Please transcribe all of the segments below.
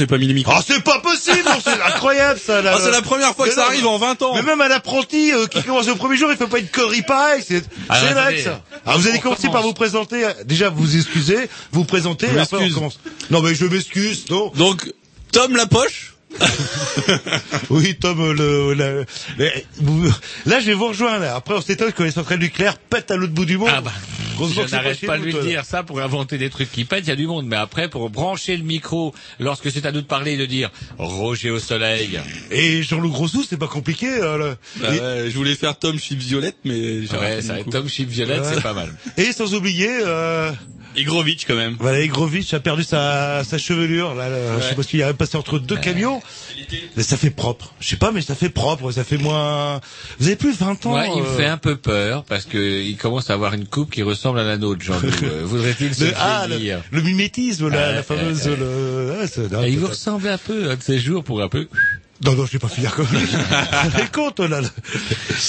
J'ai pas mis. Oh, c'est pas possible, c'est incroyable ça. Là, Ah, c'est la première fois que Mais ça non, arrive en 20 ans. Mais même un apprenti euh, qui commence au premier jour, il fait pas une connerie pareille. C'est Ah, attendez. dingue ça. Alors vous allez commencer par vous présenter. Déjà vous excusez, vous présentez. Je et après on commence. Non mais je m'excuse. Non. Donc, Tom la poche. Oui, Tom, euh, le, le- le- là je vais vous rejoindre. Là. Après on s'étonne que les centrales nucléaires pètent à l'autre bout du monde. Ah bah, Heureusement je n'arrête pas de lui dire ça pour inventer des trucs qui pètent, il y a du monde. Mais après, pour brancher le micro, lorsque c'est à nous de parler, de dire Roger au soleil. Et Jean-Loup Grossou, c'est pas compliqué. euh, là. Bah Et- ouais, je voulais faire Tom Chip Violette, mais j'ai Ouais, ça. Tom Chip Violette, c'est pas mal. Et sans oublier, euh, Igrovitch quand même. Valérie Grovitch a perdu sa, sa chevelure. Là, là, Je sais pas qu'il a passé entre deux camions. Mais ça fait propre. Je sais pas, mais ça fait propre. Ça fait moins. Vous avez plus 20 ans. Ouais, il me euh, fait un peu peur parce que il commence à avoir une coupe qui ressemble à la nôtre, Jean. Euh, Voudrait-il se le, ah, le, mimétisme, la, Euh, la fameuse. euh, le- ah, non, il vous ressemble un peu un de ces jours pour un peu. non, non, je vais pas finir comme. Rendez compte là. là.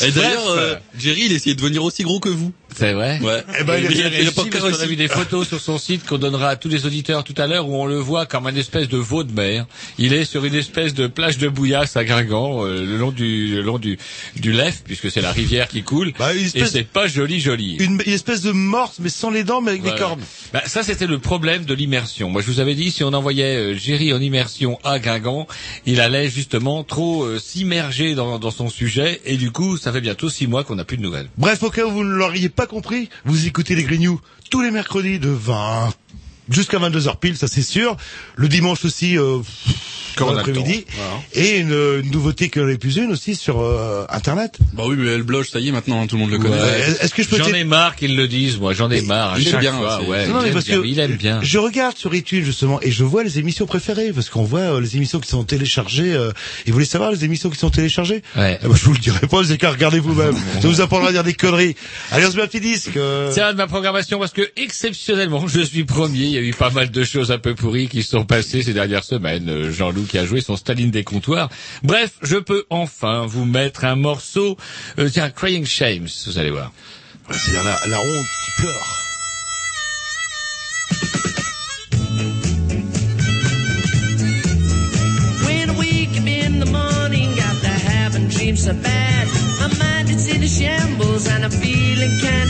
Et d'ailleurs, euh, Jerry, il essayait de devenir aussi gros que vous. C'est vrai. Ouais. Eh ben, il a- Il a il a qu'on a vu des photos sur son site qu'on donnera à tous les auditeurs tout à l'heure où on le voit comme un espèce de veau de mer. Il est sur une espèce de plage de bouillasse à Guingamp, euh, le long du le long du du Lef, puisque c'est la rivière qui coule. Bah, une Et espèce- c'est pas joli joli. Une, une espèce de morse, mais sans les dents, mais avec Voilà. des cornes. Bah, ça, c'était le problème de l'immersion. Moi, je vous avais dit, si on envoyait euh, Géry en immersion à Guingamp, il allait justement trop euh, s'immerger dans, dans son sujet, et du coup, ça fait bientôt six mois qu'on n'a plus de nouvelles. Bref, au cas où vous ne l'auriez pas compris, vous écoutez les Grignoux tous les mercredis de 20 jusqu'à 22h pile, ça c'est sûr. Le dimanche aussi, euh, Quand on a le l'après-midi. temps, voilà. Et une, une nouveauté que n'est plus une aussi sur euh, Internet. Bah oui, mais elle bloge, ça y est, maintenant, tout le monde le connaît. Est-ce que je peux J'en ai marre qu'ils le disent, moi, j'en ai marre. À il aime bien, fois, ouais, Non, il, mais aime parce bien, que mais il aime bien. Je regarde sur iTunes justement et je vois les émissions préférées parce qu'on voit euh, les émissions qui sont téléchargées. Euh, et vous voulez savoir les émissions qui sont téléchargées? Ouais. Eh ben, Je vous le dirai pas, vous qu'à regarder vous-même. ça vous apprendra à dire des conneries. Allez, on se met un petit disque. euh. C'est un de ma programmation parce que exceptionnellement, je suis premier. Il y a eu pas mal de choses un peu pourries qui se sont passées ces dernières semaines. Euh, Jean-Loup qui a joué son Staline des comptoirs. Bref, je peux enfin vous mettre un morceau. Euh, tiens, Crying Shames, vous allez voir. Ouais, C'est-à-dire la, la ronde qui pleure. When I wake up in the morning, got to having dreams so bad. My mind is in a shambles and I'm feeling kinda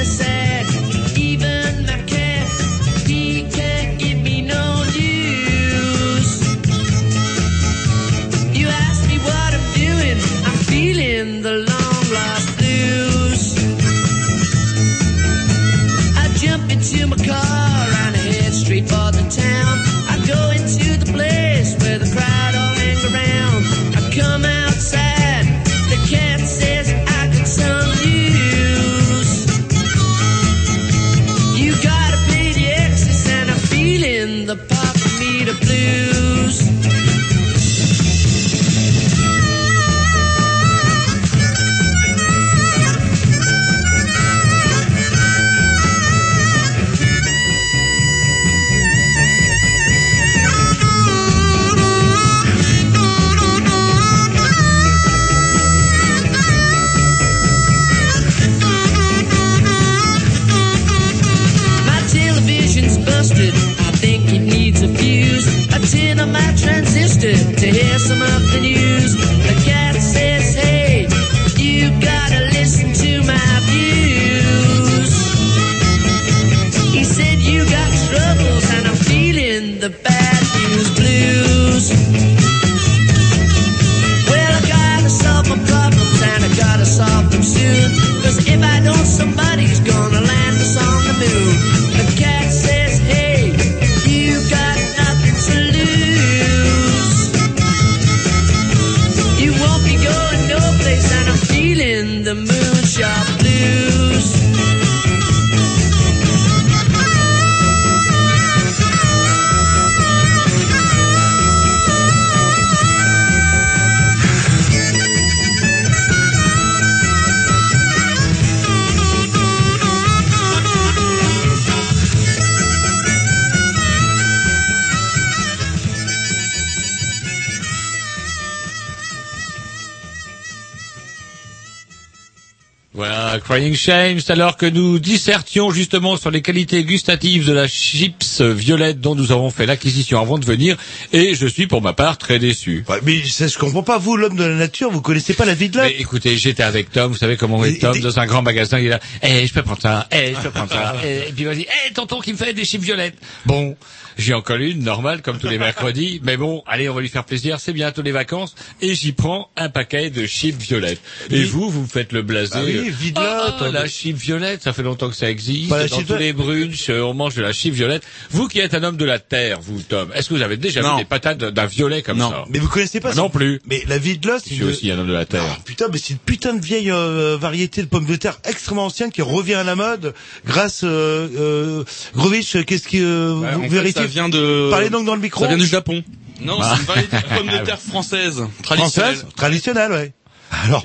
Crying Shame, c'est alors que nous dissertions justement sur les qualités gustatives de la chips violette dont nous avons fait l'acquisition avant de venir, et je suis pour ma part très déçu. Ouais, mais ça, je comprends pas, vous, l'homme de la nature, vous connaissez pas la vie de l'homme Mais écoutez, j'étais avec Tom, vous savez comment est Tom, et- dans un grand magasin, il est là, eh, je peux prendre ça, eh, je peux prendre ça, eh, et puis vas-y, eh, tonton qui me fait des chips violettes. Bon, j'ai encore une, normale, comme tous les mercredis, mais bon, allez, on va lui faire plaisir, c'est bientôt les vacances, et j'y prends un paquet de chips violettes. Et Oui. vous, vous me faites le blasé. Bah oui, euh, ah, la chip violette, ça fait longtemps que ça existe. Pas la Dans tous les brunchs, euh, on mange de la chip violette. Vous qui êtes un homme de la terre, vous, Tom, est-ce que vous avez déjà Non. vu des patates d'un violet comme Non. ça Mais vous connaissez pas Ah, ça Non plus. Mais la vie de l'os, Je c'est suis une... aussi un homme de la terre. Ah, putain, mais c'est une putain de vieille euh, variété de pommes de terre extrêmement ancienne qui revient à la mode grâce euh, euh, Grovitch, qu'est-ce qui euh, Ouais, vous vérifiez ça vient de. Parlez donc dans le micro. Ça vient du Japon. Non, Ah. c'est une variété de pommes de terre française, traditionnelle. Française, traditionnelle, ouais. Alors,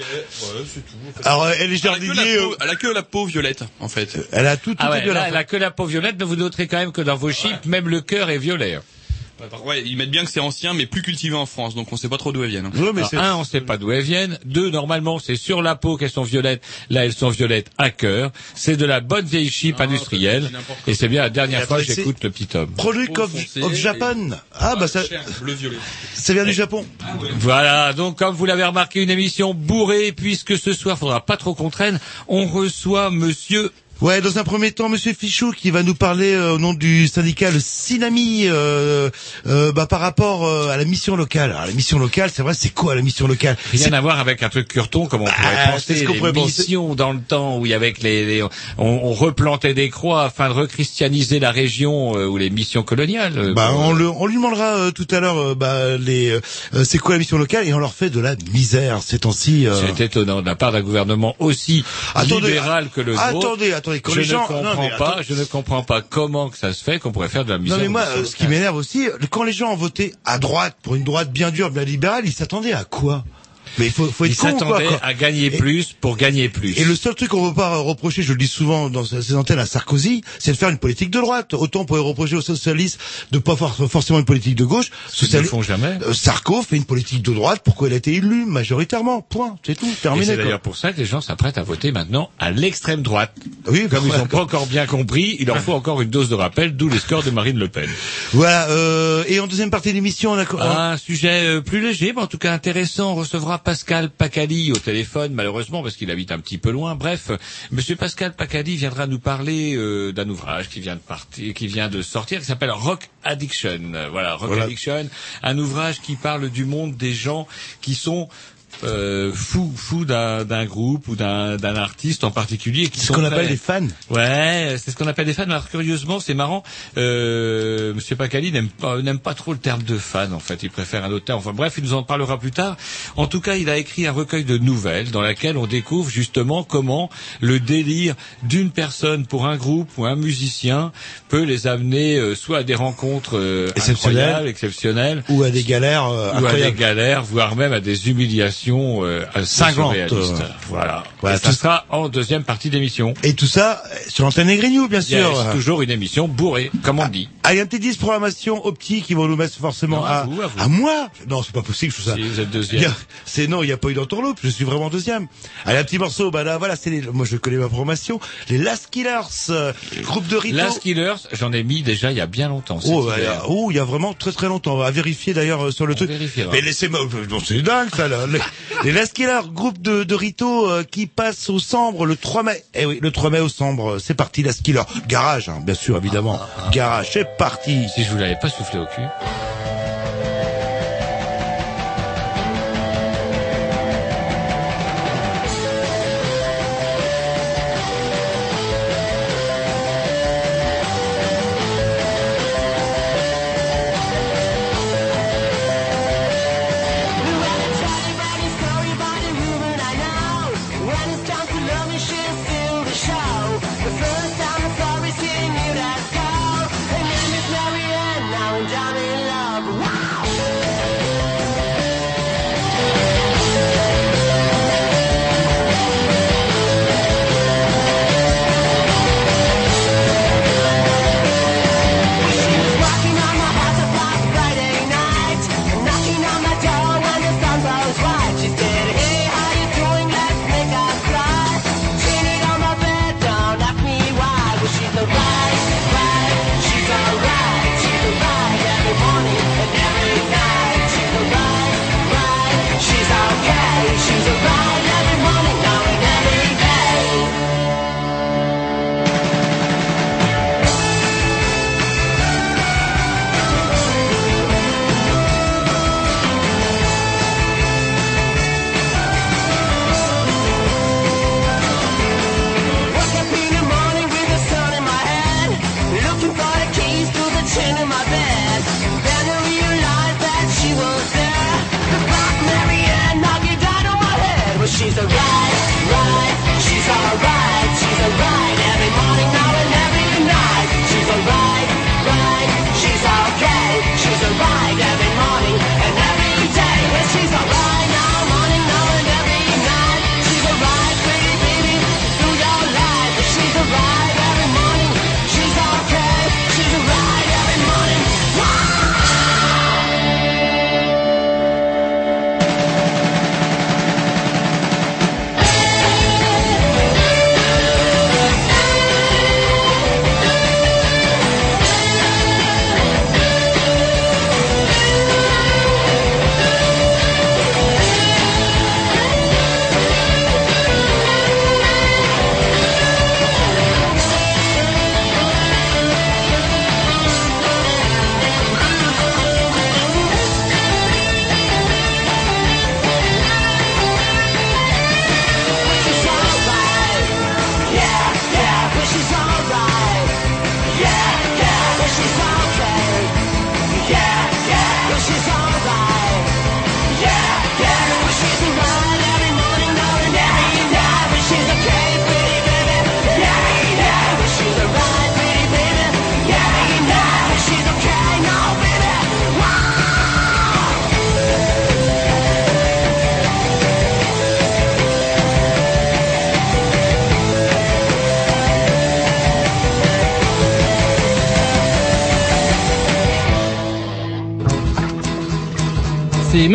alors elle est Elle a, que jardinier, la euh, peau, elle a que la peau violette, en fait. elle a tout, tout Ah ouais, là, elle a que la peau violette, mais vous noterez quand même que dans vos chips, même le cœur est violet. Ouais, ils mettent bien que c'est ancien, mais plus cultivé en France, donc on sait pas trop d'où elles viennent. Ouais, mais Alors, un, on sait pas d'où elles viennent. Deux, normalement, c'est sur la peau qu'elles sont violettes. Là, elles sont violettes à cœur. C'est de la bonne vieille chip Ah, industrielle. Et c'est bien la dernière fois que j'écoute le petit homme. Product Peau of, Japan. Ah bah ça, bleu violet. ça vient du Japon. Voilà, donc comme vous l'avez remarqué, une émission bourrée, puisque ce soir, faudra pas trop qu'on traîne. On reçoit monsieur Ouais, dans un premier temps, Monsieur Fichou qui va nous parler euh, au nom du syndicat le Sinami euh, euh, bah, par rapport euh, à la mission locale. Alors, la mission locale, c'est vrai, c'est quoi la mission locale? Rien à voir avec un truc curton comme on pourrait Ah, penser. ce qu'on les pourrait penser. missions dans le temps où il y avait les, les- on, on replantait des croix afin de rechristianiser la région euh, ou les missions coloniales. Bah, on, le, on lui demandera euh, tout à l'heure, bah, les, euh, c'est quoi la mission locale et on leur fait de la misère ces temps-ci. euh. C'est étonnant de la part d'un gouvernement aussi Attendez, libéral que le nôtre. Attendez, attendez, quand je les gens, ne comprends non, mais pas, je ne comprends pas comment que ça se fait qu'on pourrait faire de la misère. Non mais moi, euh, ce qui m'énerve aussi, quand les gens ont voté à droite pour une droite bien dure, bien libérale, ils s'attendaient à quoi? Mais il faut, faut être con quoi, quoi à gagner plus pour gagner plus. Et le seul truc qu'on veut pas reprocher, je le dis souvent dans ces antennes à Sarkozy, c'est de faire une politique de droite. Autant on pourrait reprocher aux socialistes de pas faire forcément une politique de gauche. Ils ne le font jamais. Euh, Sarko fait une politique de droite pourquoi il a été élu majoritairement. Point. C'est tout. Terminé. c'est d'ailleurs pour ça que les gens s'apprêtent à voter maintenant à l'extrême droite. Oui, Comme ils n'ont pas encore bien compris, il leur faut encore une dose de rappel, d'où les scores de Marine Le Pen. Voilà. Euh, et en deuxième partie de l'émission, on a. Un sujet euh, plus léger, mais en tout cas intéressant. On recevra Pascal Pacali au téléphone, malheureusement, parce qu'il habite un petit peu loin. Bref, Monsieur Pascal Pacali viendra nous parler euh, d'un ouvrage qui vient de partir, qui vient de sortir, qui s'appelle Rock Addiction. Voilà, Rock Voilà. Addiction, un ouvrage qui parle du monde des gens qui sont euh, fous, fous d'un d'un groupe ou d'un d'un artiste en particulier. C'est ce qu'on appelle des fans. Ouais, c'est ce qu'on appelle des fans. Alors curieusement, c'est marrant. Euh, Monsieur Pacali n'aime pas n'aime pas trop le terme de fan. En fait, il préfère un autre terme. Enfin bref, il nous en parlera plus tard. En tout cas, il a écrit un recueil de nouvelles dans laquelle on découvre justement comment le délire d'une personne pour un groupe ou un musicien peut les amener euh, soit à des rencontres euh, Exceptionnelles. incroyables, exceptionnelles, Ou à des galères euh, ou à des galères, voire même à des humiliations euh, assez surréalistes. euh. Voilà. Voilà, Et tout- sera en deuxième partie d'émission. Et tout ça euh, sur l'antenne des Grignoux, bien sûr. Yes, toujours une émission bourrée, comme on dit. Ah, il y a un petit 10 programmation optique qui vont nous mettre forcément Non, à vous, à vous. moi Non, c'est pas possible, je suis ça. Si vous êtes deuxième. C'est non, il n'y a pas eu d'entourloupe, je suis vraiment deuxième. Allez, un petit morceau, bah là, voilà, c'est les, moi je connais ma programmation, les Last Killers, euh, groupe de Rito. Last Killers, j'en ai mis déjà il y a bien longtemps. Oh, il y a- oh, il y a vraiment très très longtemps. À vérifier d'ailleurs euh, sur le On truc. vérifiera. Mais laissez-moi, euh, c'est dingue ça là. Les, Last groupe de, de Rito euh, qui passe au Sambre le 3 mai. Eh oui, le 3 mai au Sambre, c'est parti Last Killers. Garage, hein, bien sûr, évidemment. Garage, c'est parti. Si je vous l'avais pas soufflé au cul.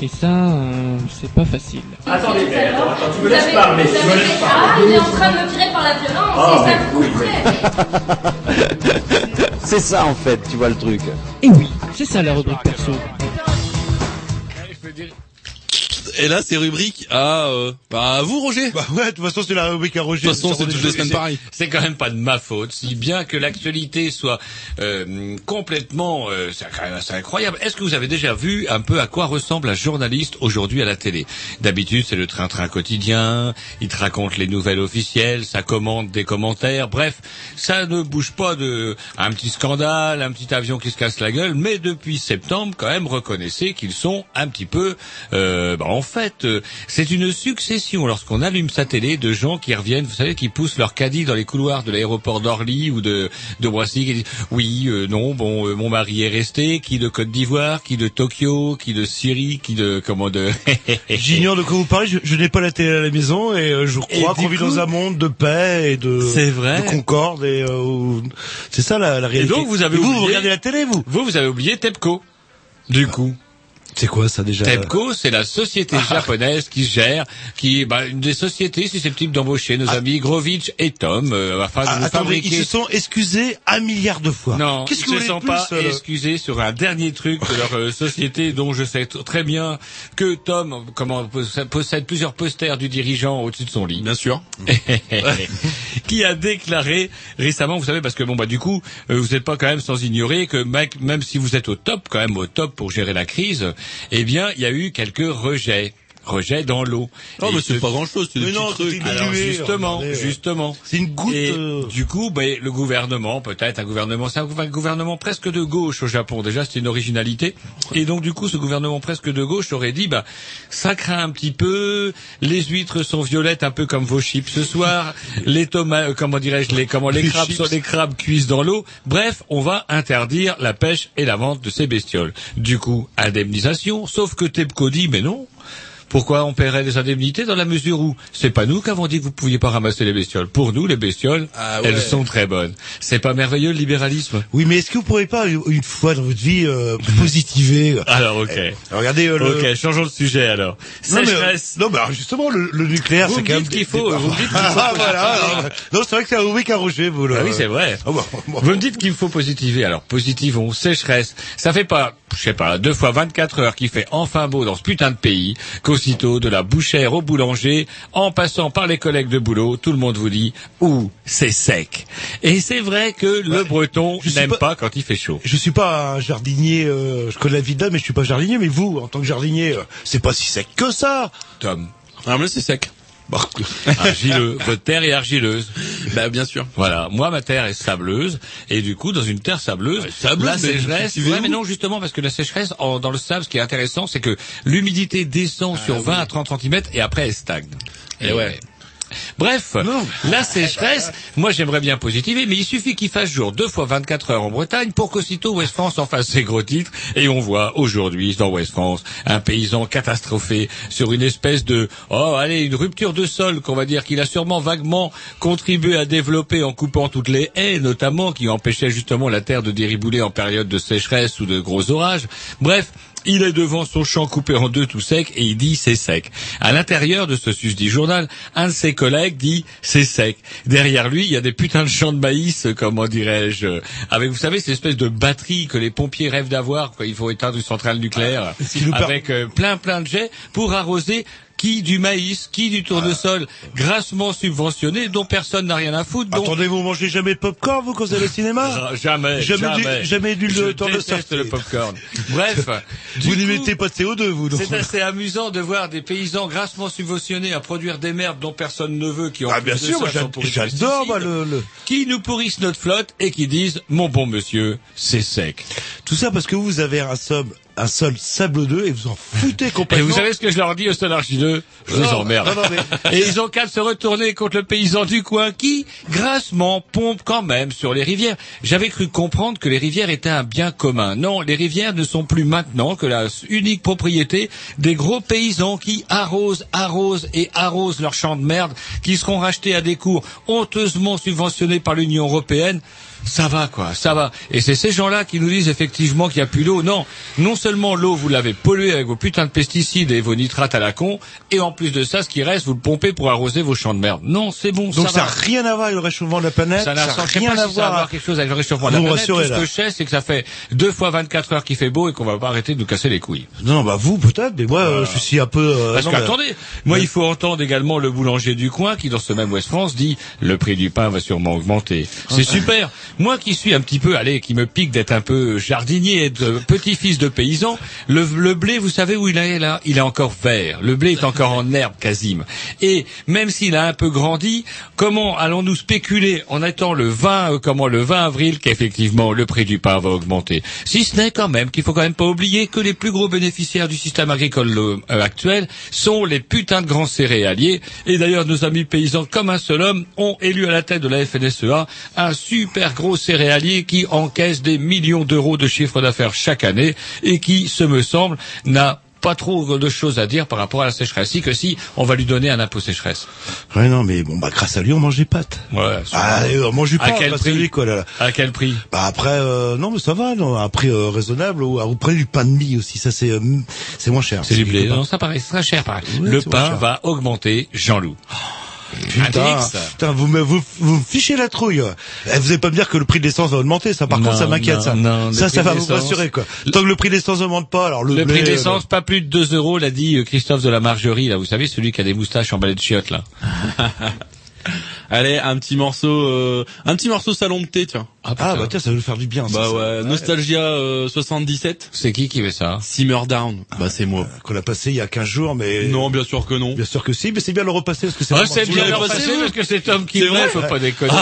Et ça, euh, c'est pas facile. Attendez, mais attends, attends, tu me laisses parler, tu me laisses Ah, il est en train de me tirer par la violence, Ah, c'est ça vous voulez. C'est ça en fait, tu vois le truc. Et oui, c'est ça la rubrique perso. Et là, c'est rubrique à, euh, bah, à vous, Roger. Bah ouais, de toute façon, c'est la rubrique à Roger. De toute façon, c'est toutes les semaines pareil. C'est quand même pas de ma faute, si bien que l'actualité soit euh, complètement, euh, c'est quand même assez incroyable. Est-ce que vous avez déjà vu un peu à quoi ressemble un journaliste aujourd'hui à la télé? D'habitude, c'est le train-train quotidien, il te raconte les nouvelles officielles, ça commente des commentaires, bref, ça ne bouge pas de un petit scandale, un petit avion qui se casse la gueule, mais depuis septembre, quand même, reconnaissez qu'ils sont un petit peu, euh, bah, en fait, euh, c'est une succession lorsqu'on allume sa télé de gens qui reviennent, vous savez, qui poussent leur caddie dans les couloirs de l'aéroport d'Orly ou de, de Roissy, qui disent oui, euh, non, bon, euh, mon mari est resté, qui de Côte d'Ivoire, qui de Tokyo, qui de Syrie, qui de comment de. J'ignore de quoi vous parlez, je, je n'ai pas la télé à la maison et euh, je Et crois qu'on vit dans un monde de paix et de, C'est vrai. de concorde et euh, c'est ça la, la Et réalité. donc vous avez Et vous, vous oublié- regardez la télé vous Vous, vous avez oublié TEPCO, du coup. C'est quoi ça déjà? TEPCO, c'est la société japonaise qui gère, qui bah, une des sociétés susceptibles d'embaucher nos amis Grovitch et Tom, euh, afin de Ah, nous attendez, fabriquer. ils se sont excusés un milliard de fois. Non, Qu'est-ce ils se voulez sont pas euh, excusés sur un dernier truc de leur euh, société dont je sais très bien que Tom comment possède plusieurs posters du dirigeant au-dessus de son lit. Bien sûr. qui a déclaré récemment, vous savez, parce que bon bah du coup, euh, vous n'êtes pas quand même sans ignorer que mec, même si vous êtes au top, quand même au top pour gérer la crise, eh bien il y a eu quelques rejets. Rejets dans l'eau. Oh, Et mais ce- c'est pas grand chose, c'est des non, trucs. alors justement, regardez, justement. C'est une goutte. Et euh, du coup, ben, le gouvernement, peut-être un gouvernement, c'est un gouver- gouvernement presque de gauche au Japon. Déjà, c'est une originalité. Et donc, du coup, ce gouvernement presque de gauche aurait dit, bah, ça craint un petit peu. Les huîtres sont violettes, un peu comme vos chips ce soir. Les tomates, euh, comment dirais-je, les comment les Les crabes chips. sont les crabes cuisent dans l'eau. Bref, on va interdire la pêche et la vente de ces bestioles. Du coup, indemnisation. Sauf que TEPCO dit, mais non. Pourquoi on paierait des indemnités dans la mesure où c'est pas nous qui avons dit que vous pouviez pas ramasser les bestioles. Pour nous, les bestioles, Ah ouais. elles sont très bonnes. C'est pas merveilleux le libéralisme? Oui, mais est-ce que vous pourriez pas une fois dans votre vie euh, positiver euh, Alors ok. Regardez euh, le. Ok, changeons de sujet alors. Non mais, Sécheresse. non mais alors, justement le, le nucléaire c'est quand même dites qu'il faut- vous me dites qu'il faut ah voilà non, non, c'est vrai que c'est un week à Roger vous là Ah oui, c'est vrai. Ah bon, bon. Vous me dites qu'il faut positiver. Alors, positivons, sécheresse. Ça fait pas, je sais pas, deux fois 24 heures qu'il fait enfin beau dans ce putain de pays, qu'aussitôt, de la bouchère au boulanger, en passant par les collègues de boulot, tout le monde vous dit, ouh, c'est sec. Et c'est vrai que le breton n'aime pas- pas... quand il fait chaud. Je suis pas un jardinier, euh, je connais la vie de mais je suis pas jardinier. Mais vous, en tant que jardinier, euh, c'est pas si sec que ça. Tom. Ah, mais c'est sec. Argileux. Votre terre est argileuse. Bah, bien sûr. Voilà, moi ma terre est sableuse et du coup dans une terre sableuse, sableuse, la sécheresse. Ouais, mais non justement parce que la sécheresse en- dans le sable, ce qui est intéressant, c'est que l'humidité descend sur 20 à 30 cm et après elle stagne. Et ouais. Bref, la sécheresse, moi j'aimerais bien positiver, mais il suffit qu'il fasse jour deux fois 24 heures en Bretagne pour qu'aussitôt West France en fasse ses gros titres. Et on voit aujourd'hui dans West France un paysan catastrophé sur une espèce de, oh allez, une rupture de sol qu'on va dire qu'il a sûrement vaguement contribué à développer en coupant toutes les haies, notamment qui empêchaient justement la terre de déribouler en période de sécheresse ou de gros orages. Bref, il est devant son champ coupé en deux tout sec et il dit c'est sec. À l'intérieur de ce susdit journal, un de ses collègues dit c'est sec. Derrière lui, il y a des putains de champs de maïs, comment dirais-je, avec vous savez cette espèce de batterie que les pompiers rêvent d'avoir quand il faut éteindre une centrale nucléaire, per- avec euh, plein plein de jets pour arroser qui du maïs, qui du tournesol, grassement subventionné, dont personne n'a rien à foutre. dont- attendez, vous mangez jamais de popcorn vous quand vous allez au cinéma Ah, Jamais, Jamais jamais, du- jamais du- Je tournesol. le popcorn. Bref, Vous coup, n'émettez pas de CO2 vous donc. c'est assez amusant de voir des paysans grassement subventionnés à produire des merdes dont personne ne veut, qui ont Ah bien sûr, j'adore moi, le, le- qui nous pourrissent notre flotte et qui disent mon bon monsieur, c'est sec. tout ça parce que vous avez un sol, un sol sablonneux et vous en foutez Et complètement. vous savez ce que je leur dis au sol argileux Je les Non, emmerde. non, non, mais- Et ils ont qu'à se retourner contre le paysan du coin qui, grassement, pompe quand même sur les rivières. J'avais cru comprendre que les rivières étaient un bien commun. Non, les rivières ne sont plus maintenant que la unique propriété des gros paysans qui arrosent, arrosent et arrosent leurs champs de merde, qui seront rachetés à des cours honteusement subventionnés par l'Union européenne. Ça va quoi, ça va. Et c'est ces gens-là qui nous disent effectivement qu'il n'y a plus d'eau. Non, non seulement l'eau vous l'avez polluée avec vos putains de pesticides et vos nitrates à la con, et en plus de ça, ce qui reste, vous le pompez pour arroser vos champs de merde. Non, c'est bon, Donc ça n'a rien à voir avec le réchauffement de la planète. Ça n'a rien pas à si voir. avoir quelque chose avec le réchauffement de la planète. Tout ce là. que je sais, c'est que ça fait deux fois 24 heures qu'il fait beau et qu'on va pas arrêter de nous casser les couilles. Non, bah vous peut-être, mais moi euh, je suis un peu. euh, Parce mais- moi, il faut entendre également le boulanger du coin qui, dans ce même West France, dit le prix du pain va sûrement augmenter. C'est super. Moi qui suis un petit peu, allez, qui me pique d'être un peu jardinier, de petit-fils de paysan, le, le blé, vous savez où il est là? Il est encore vert. Le blé est encore en herbe, Casim. Et même s'il a un peu grandi, comment allons-nous spéculer en étant le 20, euh, comment le 20 avril qu'effectivement le prix du pain va augmenter? Si ce n'est quand même qu'il faut quand même pas oublier que les plus gros bénéficiaires du système agricole euh, actuel sont les putains de grands céréaliers. Et d'ailleurs, nos amis paysans, comme un seul homme, ont élu à la tête de la FNSEA un super gros céréalier qui encaisse des millions d'euros de chiffre d'affaires chaque année et qui, ce me semble, n'a pas trop de choses à dire par rapport à la sécheresse. Si que si, on va lui donner un impôt sécheresse. Ouais, non, mais bon, bah, grâce à lui, on mange des pâtes. Ouais. Ah, on mange du À pain, quel à prix lui, quoi, là. là. À quel prix? Bah, après, euh, non, mais ça va, non, un prix euh, raisonnable, ou, ou prenez du pain de mie aussi, ça, c'est, euh, c'est moins cher. C'est du blé. Non, ça paraît très cher. pareil. Ouais, le pain cher. va augmenter, Jean-Loup. Putain, putain, vous me, vous, vous me fichez la trouille. Eh, vous allez pas me dire que le prix de l'essence va augmenter, ça, par Non, contre, ça m'inquiète, ça. non, ça, ça va vous rassurer, quoi. Tant que le prix de l'essence n'augmente pas, alors le, Le blé, prix de euh, l'essence, pas plus de 2 euros, l'a dit euh, Christophe de la Margerie, là, vous savez, celui qui a des moustaches emballées de chiottes, là. Allez, un petit morceau, euh, un petit morceau salon de thé, tiens. Ah, bah, tiens, ça va nous faire du bien, ça. Bah ça. ouais, Nostalgia euh, 77. C'est qui qui fait ça Simmer Down. Bah c'est moi. Qu'on a passé il y a 15 jours, mais... Non, bien sûr que non. Bien sûr que si, mais c'est bien le repasser, parce que c'est Ah, c'est bien le repasser parce que c'est Tom qui vrai faut pas déconner.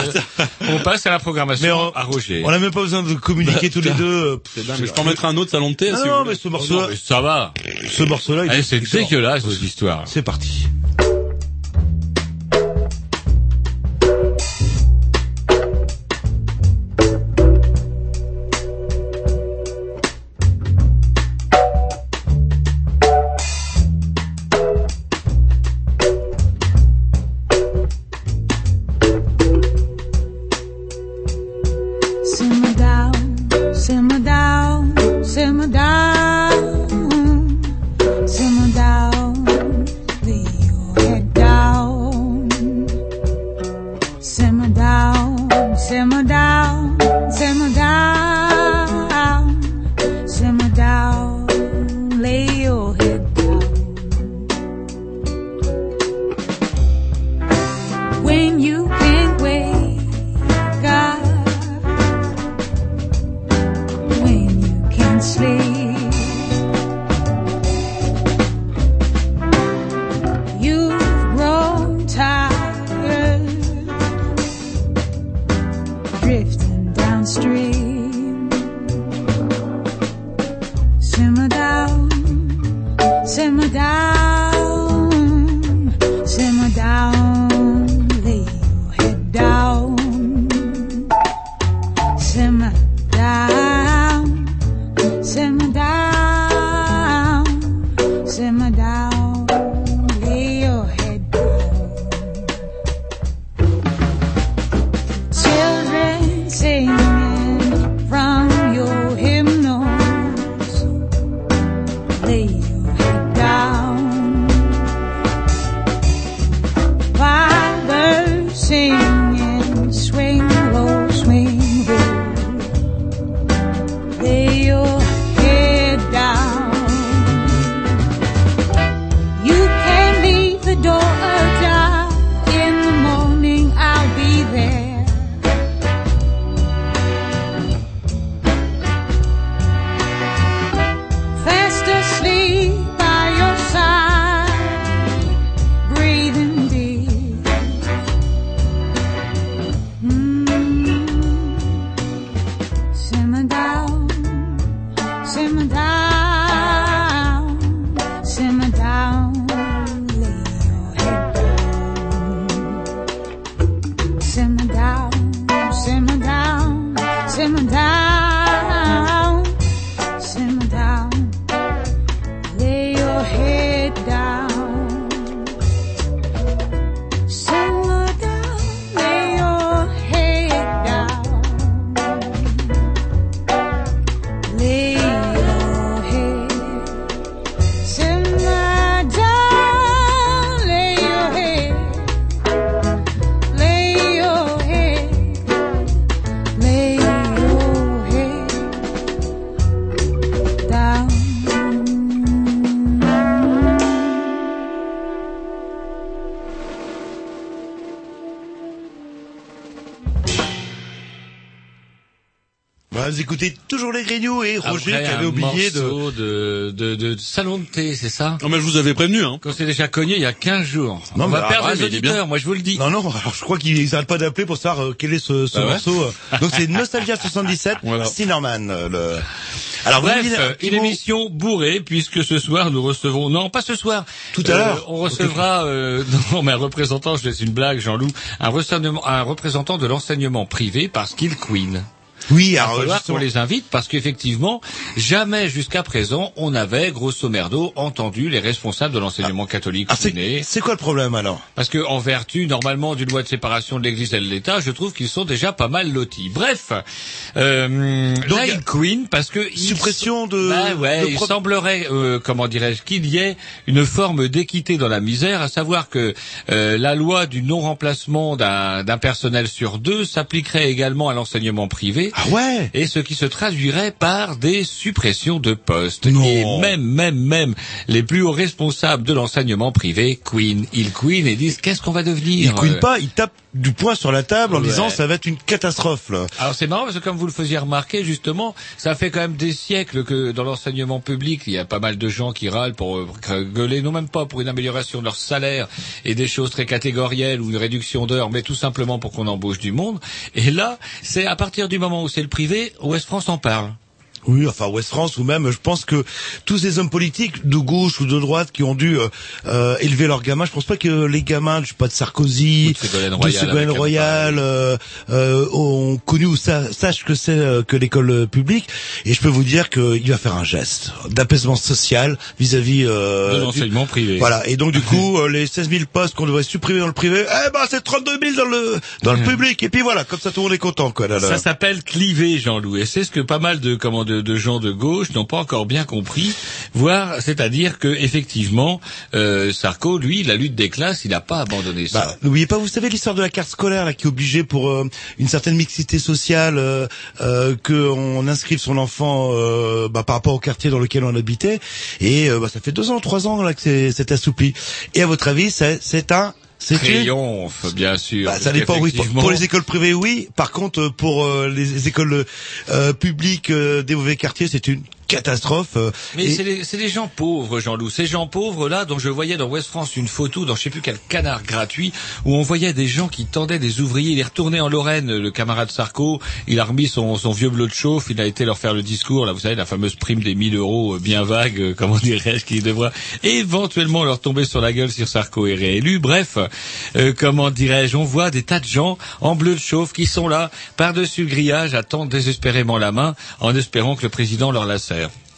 on passe à la programmation Mais on- à Roger. On n'a même pas besoin de communiquer tous les deux. euh, C'est dingue. Je peux en mettre un autre salon de thé, Ah si non, voulez. mais ce Oh morceau-là, non, mais ça va. ce morceau-là, il est c'est dégueulasse, cette histoire. C'est parti. Bah, vous écoutez toujours les Grignoux et Roger Après, qui avait un oublié de... morceau de... De, de, salon de thé, c'est ça? Non mais je vous avais prévenu, hein. Qu'on s'est déjà cogné il y a 15 jours. Non, on mais va perdre ah, les auditeurs, moi je vous le dis. Non, non, alors je crois qu'ils n'arrêtent pas d'appeler pour savoir euh, quel est ce, ce Ah morceau. euh. Donc c'est Nostalgia 77, Voilà. Cinnamon. euh, le... Alors, Bref, euh, une mot émission bourrée puisque ce soir nous recevons non pas ce soir Tout à Euh, l'heure. on recevra euh, non mais un représentant je laisse une blague Jean-Loup un, un représentant de l'enseignement privé parce qu'il queen Oui, Il va alors, justement- qu'on les invite parce qu'effectivement, jamais jusqu'à présent, on avait, grosso merdo, entendu les responsables de l'enseignement catholique Ah, c'est quoi le problème alors? Parce que, en vertu, normalement, d'une loi de séparation de l'Église et de l'État, je trouve qu'ils sont déjà pas mal lotis. Bref, euh, Donc, là, ils queen parce que Suppression de. bah ouais, de il pro- semblerait, euh, comment dirais-je, qu'il y ait une forme d'équité dans la misère, à savoir que euh, la loi du non-remplacement d'un d'un personnel sur deux s'appliquerait également à l'enseignement privé. Ah ouais Et ce qui se traduirait par des suppressions de postes. Non. Et même, même, même, les plus hauts responsables de l'enseignement privé, Queen, ils Queen et disent qu'est-ce qu'on va devenir? Il couine euh, pas, il tape du poing sur la table en Ouais. disant ça va être une catastrophe là. Alors c'est marrant parce que comme vous le faisiez remarquer justement, ça fait quand même des siècles que dans l'enseignement public, il y a pas mal de gens qui râlent pour euh, gueuler, non même pas pour une amélioration de leur salaire et des choses très catégorielles ou une réduction d'heures, mais tout simplement pour qu'on embauche du monde. Et là, c'est à partir du moment où c'est le privé, Ouest France en parle. Oui, enfin Ouest France ou même, je pense que tous ces hommes politiques de gauche ou de droite qui ont dû euh, euh, élever leurs gamins, je pense pas que les gamins, je sais pas de Sarkozy, de Ségolène Royal euh, euh, ont connu ou sa- sachent que c'est euh, que l'école euh, publique. Et je peux vous dire qu'il va faire un geste d'apaisement social vis-à-vis euh, de l'enseignement privé. Voilà. Et donc du coup, les 16 000 postes qu'on devrait supprimer dans le privé, eh ben c'est 32 000 dans le dans le public. Et puis voilà, comme ça tout le monde est content quoi. Là, là. Ça s'appelle cliver, Jean-Loup. Et c'est ce que pas mal de, comment, de, de gens de gauche n'ont pas encore bien compris. Voire, c'est-à-dire que, effectivement, euh, Sarko, lui, la lutte des classes, il n'a pas abandonné ça. Bah, n'oubliez pas, vous savez l'histoire de la carte scolaire là, qui obligée pour euh, une certaine mixité sociale euh, euh, qu'on inscrive son enfant euh, bah, par rapport au quartier dans lequel on habitait. Et euh, bah, ça fait deux ans, trois ans là que c'est assoupli. Et à votre avis, c'est un Triomphe, bien sûr. bah, ça dépend, oui. Pour les écoles privées, oui. Par contre, euh, pour euh, les écoles euh, publiques euh, des mauvais quartiers, c'est une catastrophe. euh, Mais et- c'est les, gens pauvres, Jean-Loup. Ces gens pauvres là, dont je voyais dans West France une photo dans je sais plus quel canard gratuit, où on voyait des gens qui tendaient des ouvriers. Il est retourné en Lorraine, le camarade Sarko. Il a remis son, son vieux bleu de chauffe. Il a été leur faire le discours, là, vous savez, la fameuse prime des 1000 euros euh, bien vague, euh, comment dirais-je, qui devra éventuellement leur tomber sur la gueule si Sarko est réélu. Bref, euh, comment dirais-je, on voit des tas de gens en bleu de chauffe qui sont là, par-dessus le grillage, à tendre désespérément la main, en espérant que le président leur la serre. Yeah.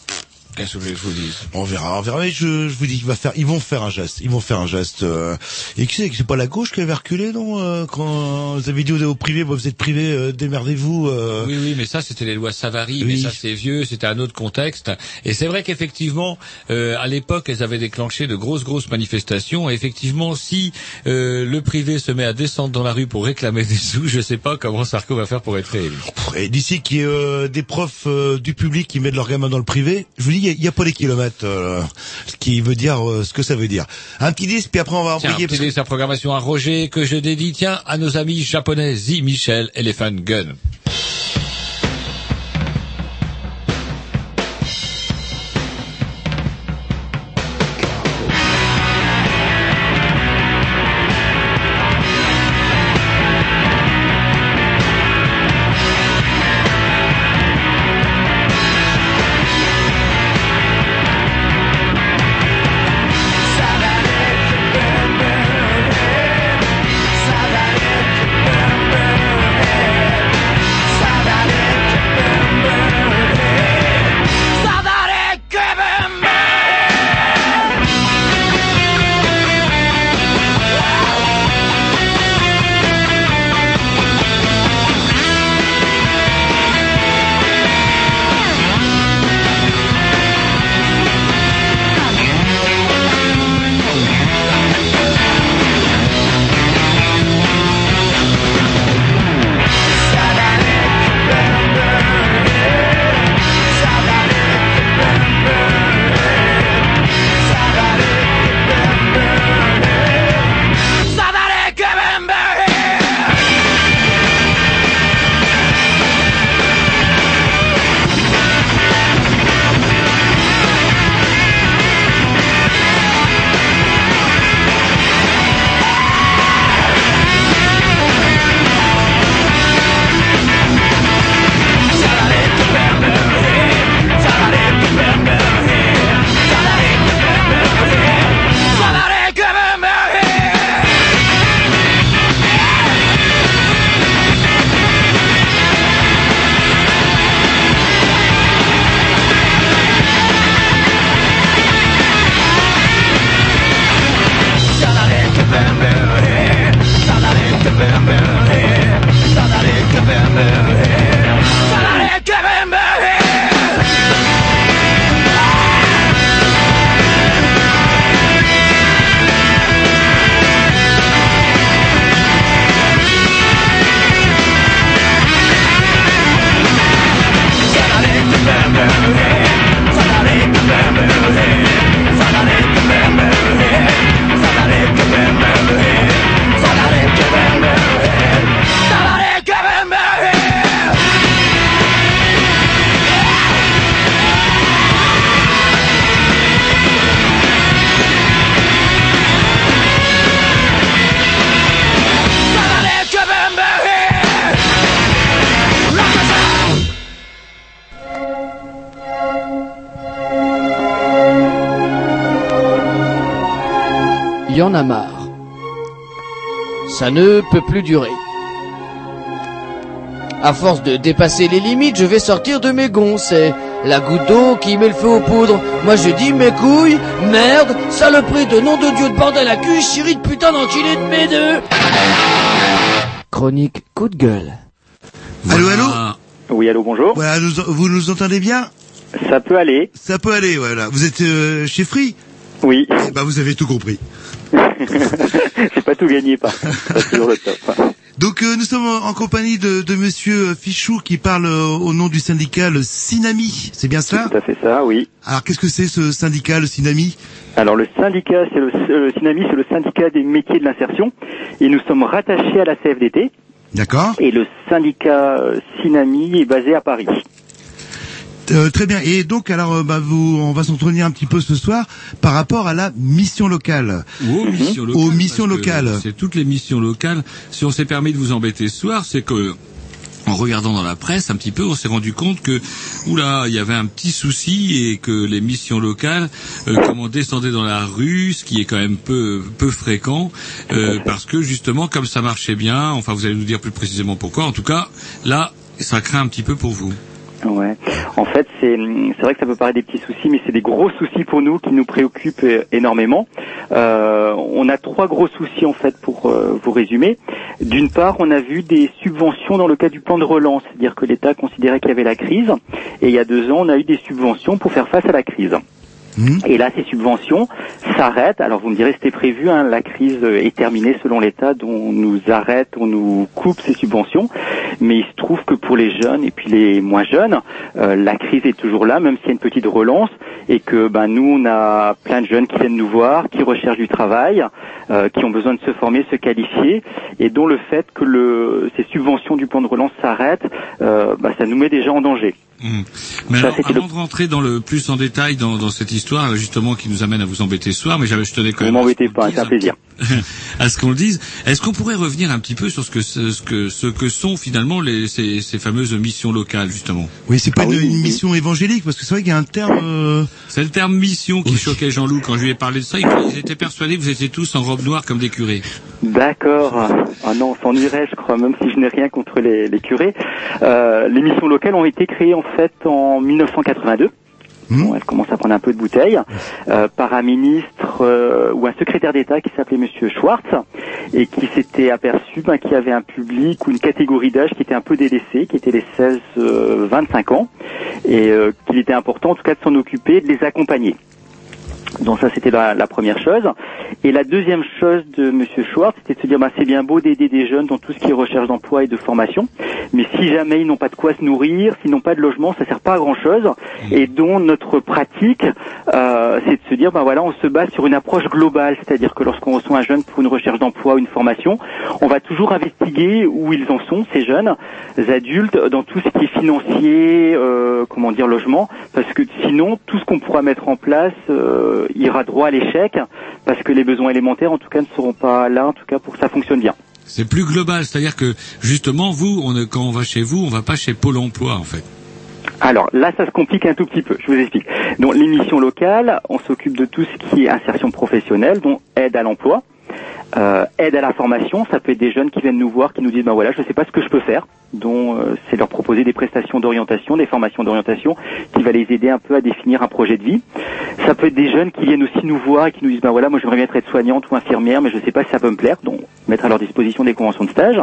Qu'est-ce que vous voulez que je vous dise? On verra, on verra. Mais je, je vous dis qu'ils va faire, ils vont faire un geste, ils vont faire un geste. euh, et qui c'est que c'est pas la gauche qui avait reculé, non euh, Quand vous avez dit au, privé, vous êtes privé, euh, démerdez-vous. euh. Oui, oui, mais ça, c'était les lois Savary, mais ça, c'est vieux, c'était un autre contexte. Et c'est vrai qu'effectivement, euh, à l'époque, elles avaient déclenché de grosses, grosses manifestations. Et effectivement, si euh, le privé se met à descendre dans la rue pour réclamer des sous, je sais pas comment Sarko va faire pour être réélu. Et d'ici qu'il y ait euh, des profs euh, du public qui mettent leurs gamins dans le privé, je vous dis, il y a- a pas les kilomètres, euh, ce qui veut dire euh, ce que ça veut dire. Un petit disque, puis après on va envoyer. c'est sa programmation à Roger que je dédie, tiens, à nos amis japonais, Z, Michel, Elephant Gun. Ne peut plus durer. À force de dépasser les limites, je vais sortir de mes gonds. C'est la goutte d'eau qui met le feu aux poudres. Moi je dis mes couilles, merde, saloperie de nom de Dieu de bordel à cul, chérie de putain d'enculé de mes deux. Chronique coup de gueule. Allô, allô Oui, allô, bonjour. Voilà, nous- vous nous entendez bien Ça peut aller. Ça peut aller, voilà. Vous êtes euh, chez Free? Oui. Eh ben, vous avez tout compris. J'ai pas tout gagné, pas. C'est pas toujours le top. Donc euh, nous sommes en compagnie de, de Monsieur Fichou qui parle euh, au nom du syndicat le Synami. C'est bien cela Tout à fait ça, oui. Alors qu'est-ce que c'est ce syndicat le Synami Alors le syndicat, c'est le, le c'est le syndicat des métiers de l'insertion, et nous sommes rattachés à la CFDT. D'accord. Et le syndicat euh, SYNAMI est basé à Paris. Euh, très bien. Et donc alors euh, bah, vous, on va s'entretenir un petit peu ce soir par rapport à la mission locale. Ou aux missions locales. Aux missions locales. C'est toutes les missions locales. Si on s'est permis de vous embêter ce soir, c'est que en regardant dans la presse un petit peu, on s'est rendu compte que, oula, il y avait un petit souci et que les missions locales, euh, comment descendaient dans la rue, ce qui est quand même peu peu fréquent, euh, parce que justement, comme ça marchait bien, enfin, vous allez nous dire plus précisément pourquoi. En tout cas, là, ça craint un petit peu pour vous. Ouais. En fait, c'est c'est vrai que ça peut paraître des petits soucis, mais c'est des gros soucis pour nous qui nous préoccupent euh, énormément. Euh, on a trois gros soucis en fait pour euh, vous résumer. D'une part, on a vu des subventions dans le cas du plan de relance, c'est-à-dire que l'État considérait qu'il y avait la crise, et il y a deux ans, on a eu des subventions pour faire face à la crise. Et là, ces subventions s'arrêtent. Alors vous me direz, c'était prévu, hein, la crise est terminée selon l'État, dont on nous arrête, on nous coupe ces subventions. Mais il se trouve que pour les jeunes et puis les moins jeunes, euh, la crise est toujours là, même s'il y a une petite relance, et que ben nous, on a plein de jeunes qui viennent nous voir, qui recherchent du travail, euh, qui ont besoin de se former, se qualifier, et dont le fait que le, ces subventions du plan de relance s'arrêtent, euh, ben, ça nous met déjà en danger. Hmm. Mais alors, avant de rentrer dans le plus en détail dans, dans cette histoire, justement, qui nous amène à vous embêter ce soir, mais je tenais quand Ne même. à ce m'embêtez qu'on pas, le c'est un dise plaisir. à ce qu'on le dise. Est-ce qu'on pourrait revenir un petit peu sur ce que ce, que ce que sont finalement les, ces, ces fameuses missions locales justement? Oui, c'est pas Ah une, oui, une oui. mission évangélique parce que c'est vrai qu'il y a un terme. euh, C'est le terme mission qui choquait Jean-Loup quand je lui ai parlé de ça. Il, il était persuadé que vous étiez tous en robe noire comme des curés. D'accord. Ah non, on s'ennuierait, je crois, même si je n'ai rien contre les, les curés. Euh, les missions locales ont été créées en fait en 1982. Bon, elles commencent à prendre un peu de bouteille euh, par un ministre euh, ou un secrétaire d'État qui s'appelait Monsieur Schwartz et qui s'était aperçu ben, qu'il y avait un public ou une catégorie d'âge qui était un peu délaissée, qui était les 16-25 ans, et euh, qu'il était important en tout cas de s'en occuper, de les accompagner. Donc ça c'était la, la première chose. Et la deuxième chose de Monsieur Schwartz, c'était de se dire bah, c'est bien beau d'aider des jeunes dans tout ce qui est recherche d'emploi et de formation, mais si jamais ils n'ont pas de quoi se nourrir, s'ils n'ont pas de logement, ça sert pas à grand chose. Et dont notre pratique, euh, c'est de se dire bah voilà, on se base sur une approche globale, c'est-à-dire que lorsqu'on reçoit un jeune pour une recherche d'emploi ou une formation, on va toujours investiguer où ils en sont ces jeunes adultes dans tout ce qui est financier, euh, comment dire logement, parce que sinon tout ce qu'on pourra mettre en place euh, ira droit à l'échec, parce que les besoins élémentaires en tout cas ne seront pas là, en tout cas pour que ça fonctionne bien. C'est plus global, c'est-à-dire que justement vous, on, quand on va chez vous, on va pas chez Pôle Emploi en fait. Alors là, ça se complique un tout petit peu. Je vous explique. Donc l'émission locale, on s'occupe de tout ce qui est insertion professionnelle, dont aide à l'emploi, euh, aide à la formation. Ça peut être des jeunes qui viennent nous voir, qui nous disent, ben voilà, je ne sais pas ce que je peux faire. dont euh, c'est leur proposer des prestations d'orientation, des formations d'orientation, qui va les aider un peu à définir un projet de vie. Ça peut être des jeunes qui viennent aussi nous voir et qui nous disent, ben voilà, moi j'aimerais bien être soignante ou infirmière, mais je ne sais pas si ça peut me plaire, donc mettre à leur disposition des conventions de stage.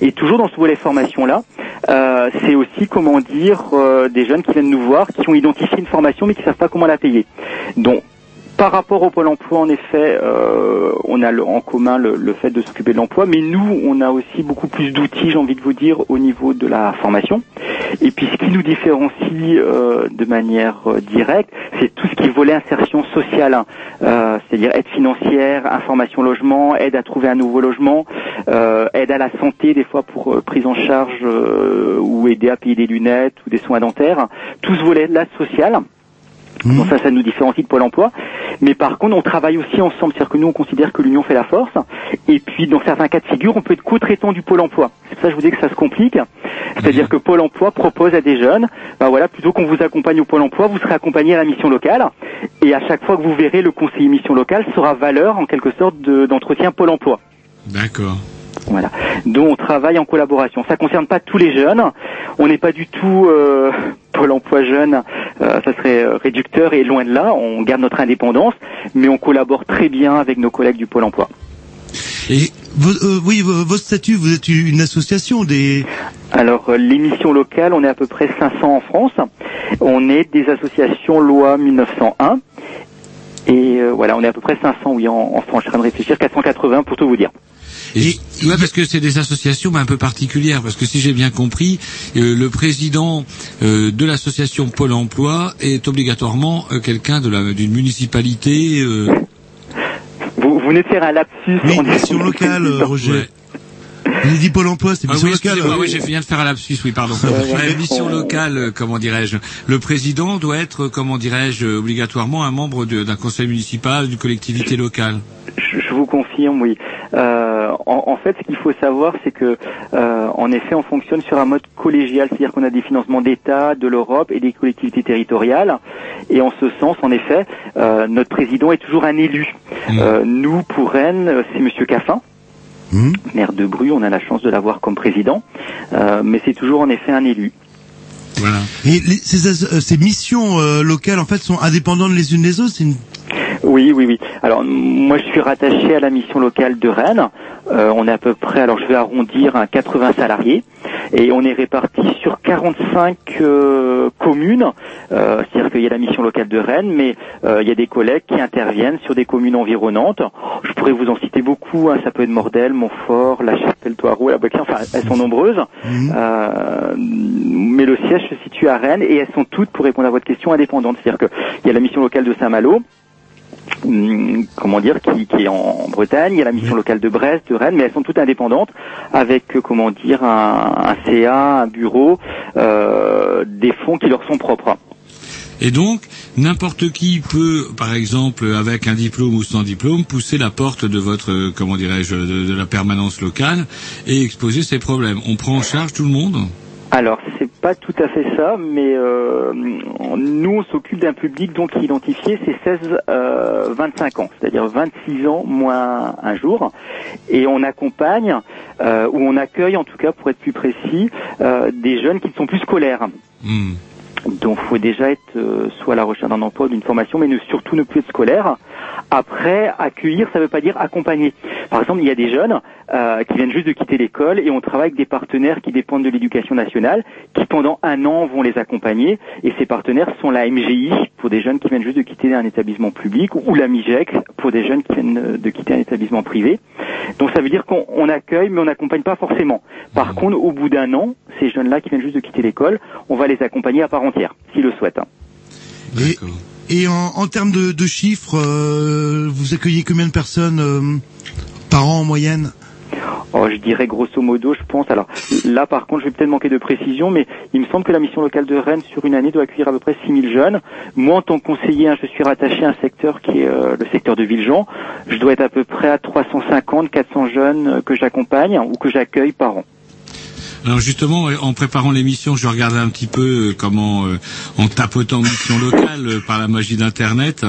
Et toujours dans ce volet formation-là, euh, c'est aussi, comment dire, euh, des jeunes qui viennent nous voir, qui ont identifié une formation mais qui savent pas comment la payer. Donc, par rapport au pôle emploi, en effet, euh, on a en commun le, fait de s'occuper de l'emploi, mais nous, on a aussi beaucoup plus d'outils, j'ai envie de vous dire, au niveau de la formation. Et puis, ce qui nous différencie euh, de manière euh, directe, c'est tout ce qui est insertion sociale, hein. C'est-à-dire aide financière, information logement, aide à trouver un nouveau logement, aide à la santé, des fois pour prise en charge ou aider à payer des lunettes ou des soins dentaires. Tout ce volet-là social. Donc ça, ça nous différencie de Pôle emploi. Mais par contre, on travaille aussi ensemble. C'est-à-dire que nous, on considère que l'union fait la force. Et puis, dans certains cas de figure, on peut être co-traitant du Pôle emploi. C'est pour ça que je vous dis que ça se complique. C'est-à-dire que Pôle emploi propose à des jeunes, ben voilà, plutôt qu'on vous accompagne au Pôle emploi, vous serez accompagné à la mission locale. Et à chaque fois que vous verrez, le conseiller mission locale sera valeur, en quelque sorte, de- d'entretien Pôle emploi. D'accord. Voilà. Donc on travaille en collaboration. Ça concerne pas tous les jeunes. On n'est pas du tout euh, Pôle Emploi jeune. Euh, ça serait euh, réducteur et loin de là. On garde notre indépendance, mais on collabore très bien avec nos collègues du Pôle Emploi. Et euh, oui, vo- votre statut, vous êtes une association des. Alors euh, les missions locales, on est à peu près 500 en France. On est des associations loi 1901. Et euh, voilà, on est à peu près 500, oui, en, en France. Je suis en train de réfléchir, 480 pour tout vous dire. Et, ouais, parce que c'est des associations bah, un peu particulières, parce que si j'ai bien compris, euh, le président euh, de l'association Pôle Emploi est obligatoirement euh, quelqu'un de la d'une municipalité. euh, Vous, vous venez de faire un lapsus. Oui, en mission locale, Roger. J'ai dit Pôle Emploi, c'est Ah mission oui, locale. excusez-moi, oui, j'ai viens de faire un lapsus, oui, pardon. Ouais, mission locale, euh, comment dirais-je Le président doit être, euh, comment dirais-je, euh, obligatoirement un membre d'un conseil municipal, d'une collectivité locale. Je, je vous confirme, oui. Euh, en, en fait, ce qu'il faut savoir, c'est que, euh, en effet, on fonctionne sur un mode collégial, c'est-à-dire qu'on a des financements d'État, de l'Europe et des collectivités territoriales. Et en ce sens, en effet, euh, notre président est toujours un élu. Euh, nous, pour Rennes, euh, c'est Monsieur Caffin. Maire de Bru, on a la chance de l'avoir comme président, Euh, mais c'est toujours en effet un élu. Voilà. Et les- ces, as- euh, ces missions euh, locales, en fait, sont indépendantes les unes des autres. C'est une... Oui, oui, oui. Alors moi, je suis rattaché à la mission locale de Rennes. Euh, on est à peu près, alors je vais arrondir, à 80 salariés, et on est répartis sur 45 euh, communes. Euh, C'est-à-dire qu'il y a la mission locale de Rennes, mais euh, il y a des collègues qui interviennent sur des communes environnantes. Je pourrais vous en citer beaucoup. hein. Ça peut être Mordel, Montfort, La Chapelle, Toiroux, La Beaucaire. Enfin, elles sont nombreuses. Euh, mais le siège se situe à Rennes et elles sont toutes, pour répondre à votre question, indépendantes. C'est-à-dire qu'il y a la mission locale de Saint-Malo, comment dire, qui, qui est en Bretagne, il y a la mission locale de Brest, de Rennes, mais elles sont toutes indépendantes, avec, euh, comment dire, un, un CA, un bureau, euh, des fonds qui leur sont propres. Et donc, n'importe qui peut, par exemple, avec un diplôme ou sans diplôme, pousser la porte de votre, euh, comment dirais-je, de, de la permanence locale et exposer ses problèmes. On prend en charge tout le monde? Alors, c'est pas tout à fait ça, mais euh, nous, on s'occupe d'un public donc identifié, c'est 16-25 ans, c'est-à-dire 26 ans moins un jour, et on accompagne, euh, ou on accueille en tout cas, pour être plus précis, euh, des jeunes qui ne sont plus scolaires. Hmm. Donc, faut déjà être euh, soit à la recherche d'un emploi, ou d'une formation, mais ne, surtout ne plus être scolaire. Après, accueillir, ça ne veut pas dire accompagner. Par exemple, il y a des jeunes euh, qui viennent juste de quitter l'école et on travaille avec des partenaires qui dépendent de l'éducation nationale, qui pendant un an vont les accompagner. Et ces partenaires sont la MGI pour des jeunes qui viennent juste de quitter un établissement public ou la MIGEC pour des jeunes qui viennent euh, de quitter un établissement privé. Donc ça veut dire qu'on on accueille, mais on n'accompagne pas forcément. Par contre, au bout d'un an, ces jeunes-là qui viennent juste de quitter l'école, on va les accompagner à part entière, s'ils le souhaitent. hein. Et, en, en termes de, de chiffres, euh, vous accueillez combien de personnes euh, par an en moyenne? Oh, je dirais grosso modo, je pense. Alors là, par contre, je vais peut-être manquer de précision, mais il me semble que la mission locale de Rennes sur une année doit accueillir à peu près 6000 jeunes. Moi, en tant que conseiller, hein, je suis rattaché à un secteur qui est euh, le secteur de Villejean. Je dois être à peu près à 350, 400 jeunes euh, que j'accompagne ou que j'accueille par an. Alors justement, en préparant l'émission, je regardais un petit peu euh, comment, euh, en tapotant mission locale euh, par la magie d'Internet,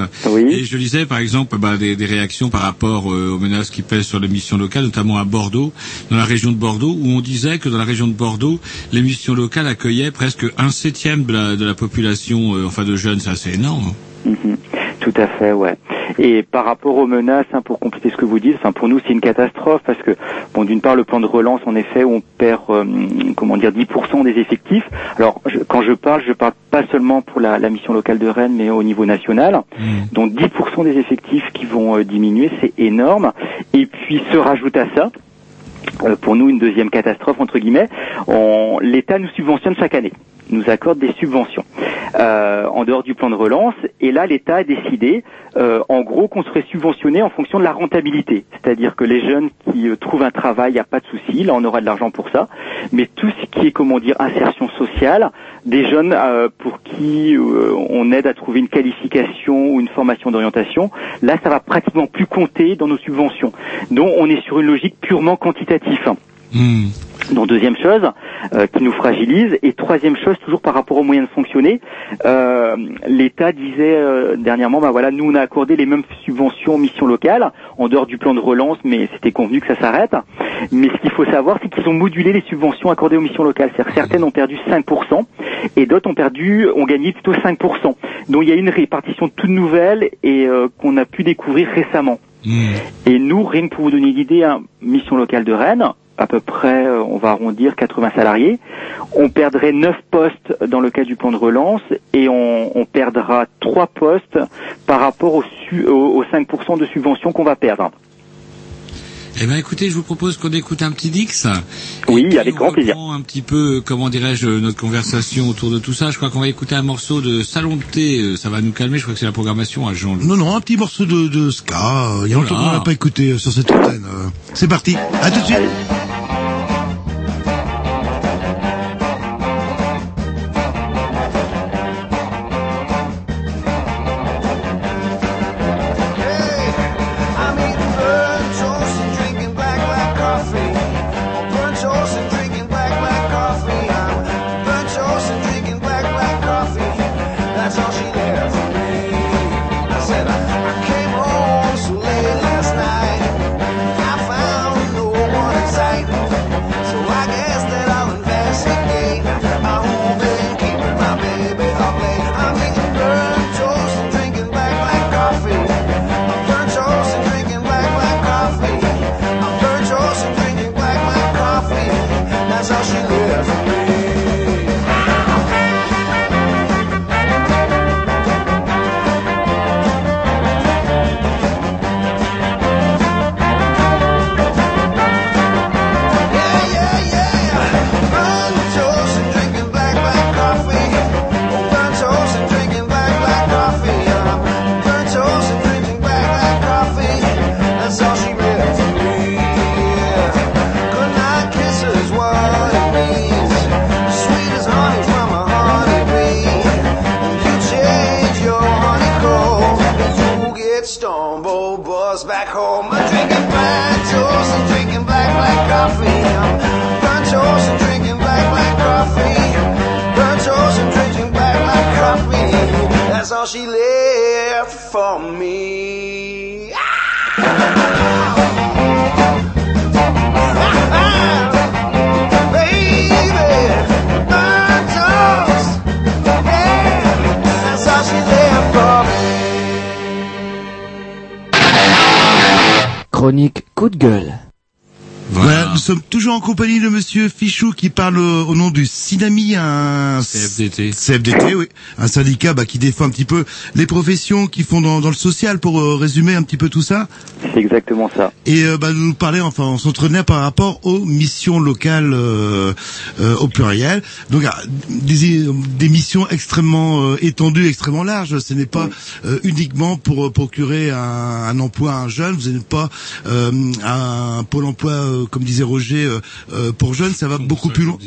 et je lisais par exemple bah, des, des réactions par rapport euh, aux menaces qui pèsent sur les missions locales, notamment à Bordeaux, dans la région de Bordeaux, où on disait que dans la région de Bordeaux, les missions locales accueillaient presque un septième de la, de la population, euh, enfin de jeunes, c'est assez énorme. Mhm. Tout à fait, ouais. Et par rapport aux menaces, hein, pour compléter ce que vous dites, enfin pour nous c'est une catastrophe parce que bon d'une part le plan de relance en effet on perd euh, comment dire 10% des effectifs. Alors je- quand je parle, je parle pas seulement pour la, la mission locale de Rennes, mais au niveau national. Donc 10% des effectifs qui vont euh, diminuer, c'est énorme. Et puis se rajoute à ça. euh, pour nous, une deuxième catastrophe entre guillemets. L'État nous subventionne chaque année. Nous accorde des subventions euh, en dehors du plan de relance. Et là, l'État a décidé, euh, en gros, qu'on serait subventionné en fonction de la rentabilité. C'est-à-dire que les jeunes qui euh, trouvent un travail, il n'y a pas de souci, là on aura de l'argent pour ça. Mais tout ce qui est, comment dire, insertion sociale, des jeunes euh, pour qui euh, on aide à trouver une qualification ou une formation d'orientation, là ça va pratiquement plus compter dans nos subventions. Donc on est sur une logique purement quantitative. Donc deuxième chose euh, qui nous fragilise et troisième chose toujours par rapport aux moyens de fonctionner, euh, l'État disait euh, dernièrement bah voilà nous on a accordé les mêmes subventions aux missions locales en dehors du plan de relance mais c'était convenu que ça s'arrête. Mais ce qu'il faut savoir c'est qu'ils ont modulé les subventions accordées aux missions locales, c'est-à-dire certaines ont perdu 5% et d'autres ont perdu ont gagné plutôt 5%. Donc il y a une répartition toute nouvelle et euh, qu'on a pu découvrir récemment. Et nous, rien que pour vous donner une idée, hein, mission locale de Rennes, à peu près, euh, on va arrondir 80 salariés. On perdrait 9 postes dans le cas du plan de relance et on, on perdra 3 postes par rapport aux, su- aux, aux 5% de subventions qu'on va perdre. Eh ben écoutez, je vous propose qu'on écoute un petit Dix. Oui, avec grand plaisir. Un petit peu, comment dirais-je, notre conversation autour de tout ça. Je crois qu'on va écouter un morceau de Salon de thé. euh, Ça va nous calmer. Je crois que c'est la programmation à Jean. Non, non, un petit morceau de, de ska. euh, Il y a longtemps qu'on l'a pas écouté euh, sur cette antenne. euh. C'est parti. À tout de suite. Compagnie de Monsieur Fichou qui parle au, au nom du Sinami, un CFDT. CFDT, oui, un syndicat bah, qui défend un petit peu les professions qui font dans, dans le social, pour euh, résumer un petit peu tout ça. C'est exactement ça. Et euh, bah, nous parlait, enfin, on s'entraînait par rapport aux missions locales euh, euh, au pluriel. Donc ah, des, des missions extrêmement euh, étendues, extrêmement larges. Ce n'est pas euh, uniquement pour euh, procurer un, un emploi à un jeune. Vous n'êtes pas euh, un pôle emploi, euh, comme disait Roger, pour jeunes. Ça va beaucoup plus loin.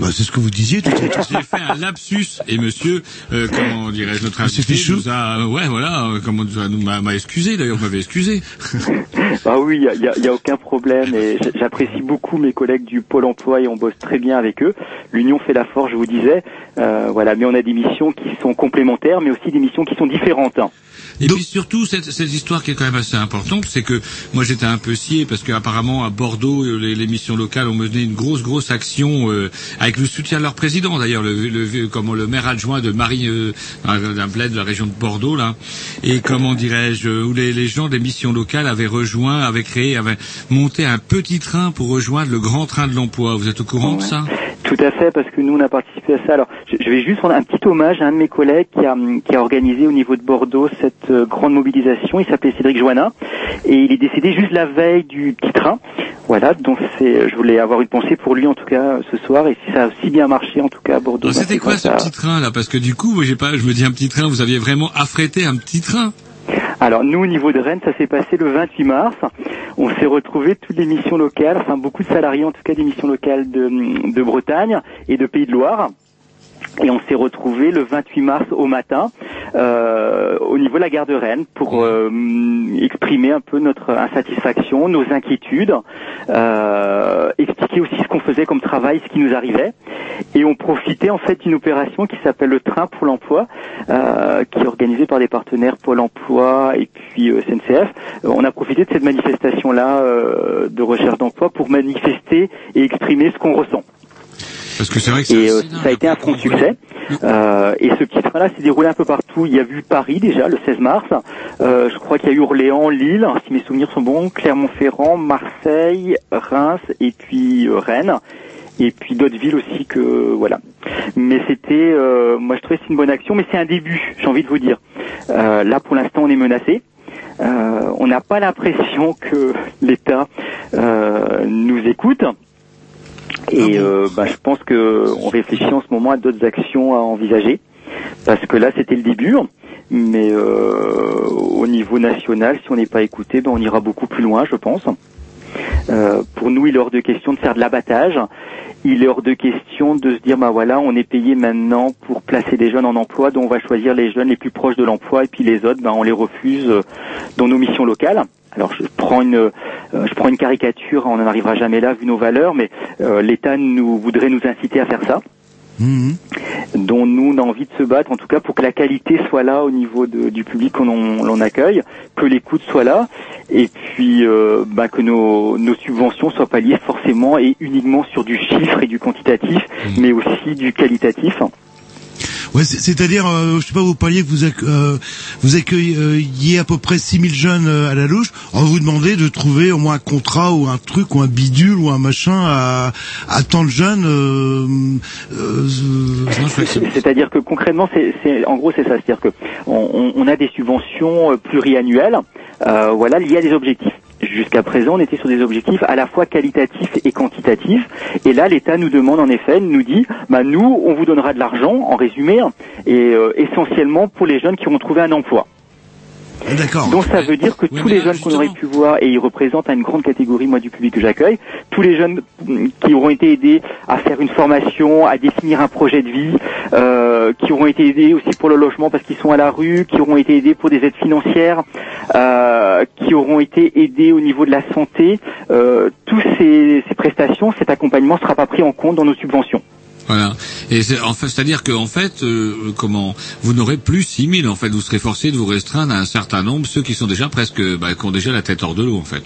Bah, c'est ce que vous disiez tout à l'heure. J'ai fait un lapsus et monsieur, euh, comment dirais-je, notre invité Fichou nous a, ouais, voilà, euh, comment nous m'a m'a excusé. D'ailleurs, vous m'avez excusé. Ah oui, il y a, y a- aucun problème et j'apprécie beaucoup mes collègues du Pôle Emploi et on bosse très bien avec eux. L'union fait la force, je vous disais. Euh, voilà, mais on a des missions qui sont complémentaires, mais aussi des missions qui sont différentes. Et puis surtout cette, cette histoire qui est quand même assez importante, c'est que moi j'étais un peu scié parce qu'apparemment à Bordeaux euh, les, les missions locales ont mené une grosse grosse action euh, avec le soutien de leur président d'ailleurs le, le comment le maire adjoint de Marie euh, d'un bled de la région de Bordeaux là et comment dirais-je où les, les gens des missions locales avaient rejoint avaient créé avaient monté un petit train pour rejoindre le grand train de l'emploi. Vous êtes au courant de ça? Tout à fait, parce que nous on a participé à ça. Alors, je, je vais juste rendre un petit hommage à un de mes collègues qui a, qui a organisé au niveau de Bordeaux cette euh, grande mobilisation. Il s'appelait Cédric Joannin et il est décédé juste la veille du petit train. Voilà, donc c'est, je voulais avoir une pensée pour lui en tout cas ce soir et si ça a aussi bien marché en tout cas à Bordeaux. Alors, bah, C'était quoi ce à- petit train là? Parce que du coup, moi, j'ai pas, je me dis un petit train. Vous aviez vraiment affrété un petit train. Alors nous au niveau de Rennes, ça s'est passé le 28 mars. On s'est retrouvés toutes les missions locales, enfin beaucoup de salariés en tout cas des missions locales de, de Bretagne et de Pays de Loire. Et on s'est retrouvés le 28 mars au matin euh, au niveau de la gare de Rennes pour euh, exprimer un peu notre insatisfaction, nos inquiétudes, euh, expliquer aussi ce qu'on faisait comme travail, ce qui nous arrivait. Et on profitait en fait d'une opération qui s'appelle le Train pour l'emploi, euh, qui est organisée par des partenaires Pôle Emploi et puis euh, SNCF. Euh, on a profité de cette manifestation-là de recherche d'emploi pour manifester et exprimer ce qu'on ressent. Parce que c'est vrai que Et euh, ça a été un franc succès. Euh, et ce petit train-là s'est déroulé un peu partout. Il y a vu Paris déjà le 16 mars. Euh, je crois qu'il y a eu Orléans, Lille, si mes souvenirs sont bons, Clermont-Ferrand, Marseille, Reims et puis euh, Rennes. Et puis d'autres villes aussi que voilà. Mais c'était, euh, moi je trouvais que c'est une bonne action, mais c'est un début. J'ai envie de vous dire. Euh, là pour l'instant on est menacé. Euh, on n'a pas l'impression que l'État euh, nous écoute. Et euh, bah, je pense que on réfléchit en ce moment à d'autres actions à envisager, parce que là c'était le début. Mais euh, au niveau national, si on n'est pas écouté, ben, on ira beaucoup plus loin, je pense. Euh, pour nous, il est hors de question de faire de l'abattage. Il est hors de question de se dire, bah voilà, on est payé maintenant pour placer des jeunes en emploi, donc on va choisir les jeunes les plus proches de l'emploi, et puis les autres, ben, on les refuse euh, dans nos missions locales. Alors je prends une, euh, je prends une caricature, on n'en arrivera jamais là vu nos valeurs, mais euh, l'État nous voudrait nous inciter à faire ça. Dont nous on a envie de se battre, en tout cas pour que la qualité soit là au niveau de- du public qu'on l'on accueille, que l'écoute soit là, et puis euh, bah, que nos, nos subventions soient pas liées forcément et uniquement sur du chiffre et du quantitatif, mais aussi du qualitatif. Ouais, c'est- c'est-à-dire, euh, je sais pas, vous parliez que vous, acc- euh, vous accueilliez à peu près 6000 jeunes euh, à la louche. On vous demandez de trouver au moins un contrat ou un truc ou un bidule ou un machin à, à tant de jeunes. Euh, euh, C'est- C'est-à-dire que concrètement, c'est, en gros, c'est ça. C'est-à-dire que on, a des subventions euh, pluriannuelles, euh, voilà, liées à des objectifs. Jusqu'à présent, on était sur des objectifs à la fois qualitatifs et quantitatifs. Et là, l'État nous demande en effet, nous dit, bah nous, on vous donnera de l'argent, en résumé, et euh, essentiellement pour les jeunes qui auront trouvé un emploi. D'accord. Donc ça veut dire que tous les jeunes qu'on aurait pu voir, et ils représentent une grande catégorie moi du public que j'accueille, tous les jeunes qui auront été aidés à faire une formation, à définir un projet de vie, euh, qui auront été aidés aussi pour le logement parce qu'ils sont à la rue, qui auront été aidés pour des aides financières, euh, qui auront été aidés au niveau de la santé, euh, tous ces, ces prestations, cet accompagnement ne sera pas pris en compte dans nos subventions. Voilà. Et c'est en fait, c'est-à-dire que en fait, euh, comment, vous n'aurez plus 6000 en fait. Vous serez forcé de vous restreindre à un certain nombre, ceux qui sont déjà presque, bah, qui ont déjà la tête hors de l'eau en fait.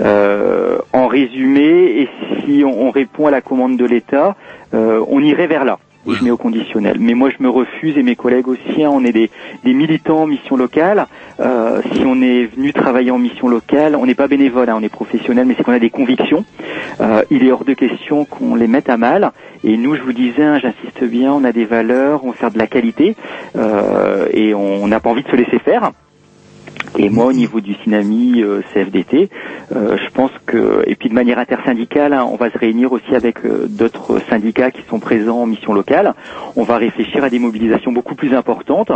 Euh, en résumé, et si on, on répond à la commande de l'État, euh, on irait vers là. Je mets au conditionnel. Mais moi, je me refuse, et mes collègues aussi, hein, on est des, des militants en mission locale. Euh, si on est venu travailler en mission locale, on n'est pas bénévole, hein, on est professionnel, mais c'est qu'on a des convictions. Euh, il est hors de question qu'on les mette à mal. Et nous, je vous disais, hein, j'insiste bien, on a des valeurs, on faire de la qualité, euh, et on n'a pas envie de se laisser faire. Et moi, au niveau du Synami euh, CFDT, euh, je pense que, et puis de manière intersyndicale, hein, on va se réunir aussi avec euh, d'autres syndicats qui sont présents en mission locale. On va réfléchir à des mobilisations beaucoup plus importantes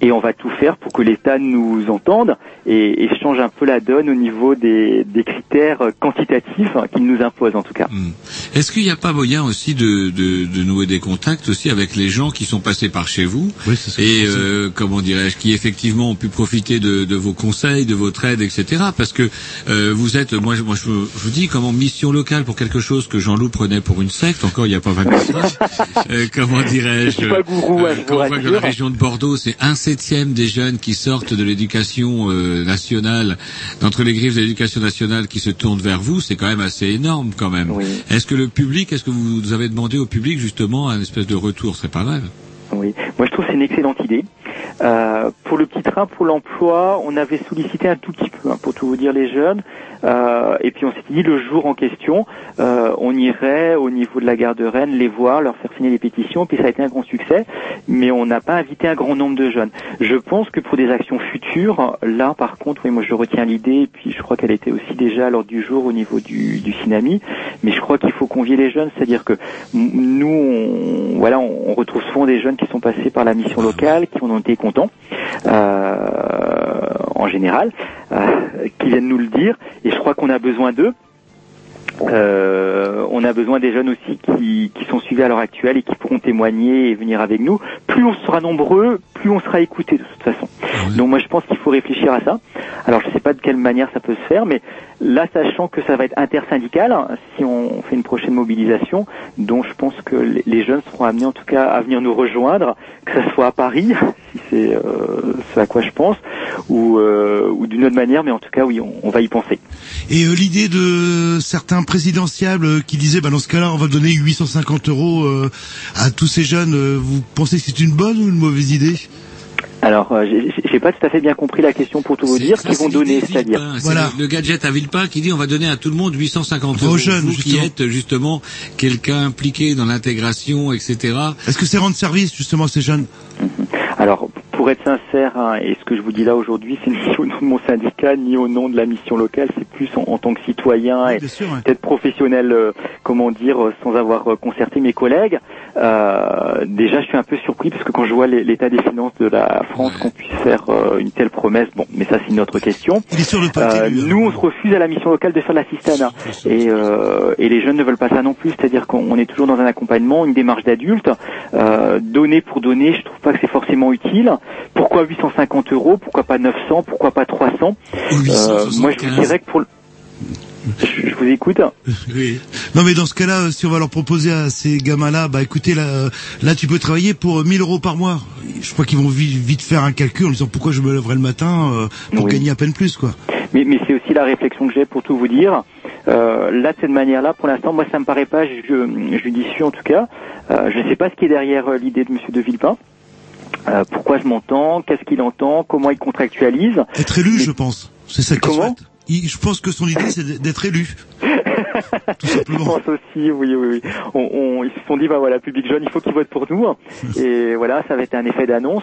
et on va tout faire pour que l'État nous entende et, et change un peu la donne au niveau des, des critères quantitatifs hein, qu'il nous impose en tout cas. Est-ce qu'il n'y a pas moyen aussi de, de, de nouer des contacts aussi avec les gens qui sont passés par chez vous et euh, comment dirais-je, qui effectivement ont pu profiter de, de vos conseils, de votre aide, etc. Parce que euh, vous êtes, moi, je, moi, je, je vous dis, comment mission locale pour quelque chose que Jean-Loup prenait pour une secte, encore il n'y a pas 20 minutes. euh, comment dirais-je Je suis pas vous Quand on voit que dans la région de Bordeaux, c'est un septième des jeunes qui sortent de l'éducation euh, nationale, d'entre les griffes de l'éducation nationale, qui se tournent vers vous, c'est quand même assez énorme quand même. Est-ce que le public, est-ce que vous avez demandé au public justement un espèce de retour, c'est pas mal Oui, moi je trouve que c'est une excellente idée. Euh, pour le petit train pour l'emploi, on avait sollicité un tout petit peu, hein, pour tout vous dire les jeunes. Euh, et puis on s'est dit le jour en question, euh, on irait au niveau de la gare de Rennes les voir, leur faire signer les pétitions. Puis ça a été un grand succès, mais on n'a pas invité un grand nombre de jeunes. Je pense que pour des actions futures, là par contre, oui, moi je retiens l'idée. Et puis je crois qu'elle était aussi déjà à l'ordre du jour au niveau du, du. Mais je crois qu'il faut convier les jeunes, c'est-à-dire que nous, on, voilà, on, on retrouve souvent des jeunes qui sont passés par la mission locale, qui ont été euh, en général, euh, qui viennent nous le dire. Et je crois qu'on a besoin d'eux. Euh, on a besoin des jeunes aussi qui, qui sont suivis à l'heure actuelle et qui pourront témoigner et venir avec nous. Plus on sera nombreux, plus on sera écouté de toute façon. Donc moi je pense qu'il faut réfléchir à ça. Alors je sais pas de quelle manière ça peut se faire, mais là sachant que ça va être intersyndical, si on fait une prochaine mobilisation, dont je pense que les- jeunes seront amenés en tout cas à venir nous rejoindre, que ça soit à Paris, si c'est euh, ce à quoi je pense, ou, euh, ou d'une autre manière, mais en tout cas oui, on, on va y penser. Et l'idée de certains présidentiables euh, qui disaient, bah, dans ce cas-là, on va donner 850 euros euh, à tous ces jeunes, euh, vous pensez que c'est une bonne ou une mauvaise idée? Alors, euh, j'ai pas tout à fait bien compris la question pour tout vous dire. Qu'ils vont donner, c'est-à-dire. C'est le, le gadget à Villepin qui dit on va donner à tout le monde 850 Aux euros. jeunes, Vous qui êtes justement quelqu'un impliqué dans l'intégration, etc. Est-ce que c'est rendre service justement à ces jeunes? Alors, pour être sincère, hein, et ce que je vous dis là aujourd'hui, c'est ni au nom de mon syndicat, ni au nom de la mission locale, c'est plus en, en tant que citoyen et peut-être professionnel, euh, comment dire, euh, sans avoir euh, concerté mes collègues. Euh, déjà, je suis un peu surpris parce que quand je vois l'état des finances de la France, qu'on puisse faire euh, une telle promesse, bon, mais ça c'est une autre question. Euh, nous, on se refuse à la mission locale de faire l'assistanat, et, euh, et les jeunes ne veulent pas ça non plus. C'est-à-dire qu'on on est toujours dans un accompagnement, une démarche d'adulte. Euh, donner pour donner, je trouve pas que c'est forcément utile. Pourquoi 850 euros? Pourquoi pas 900 Pourquoi pas 300 Euh, Moi, je vous dirais que pour le... Je, vous écoute. Oui. Non mais dans ce cas-là, euh, si on va leur proposer à ces gamins-là, bah écoutez, là, euh, là tu peux travailler pour euh, 1000 euros par mois. Je crois qu'ils vont vite, vite faire un calcul en disant pourquoi je me lèverai le matin euh, pour Oui. gagner à peine plus quoi. Mais, mais c'est aussi la réflexion que j'ai pour tout vous dire. Euh, là, de cette manière-là, pour l'instant, moi, ça me paraît pas ju- judicieux en tout cas. Euh, je ne sais pas ce qui est derrière euh, l'idée de Monsieur de Villepin. Euh, pourquoi je m'entends? Qu'est-ce qu'il entend? Comment il contractualise? Être élu, je pense. C'est ça qu'il souhaite. Il- je pense que son idée c'est d'être élu. Je pense aussi, oui, oui, oui. On, on- ils se sont dit, bah voilà, public jeune, il faut qu'il vote pour nous. Et voilà, ça va être un effet d'annonce.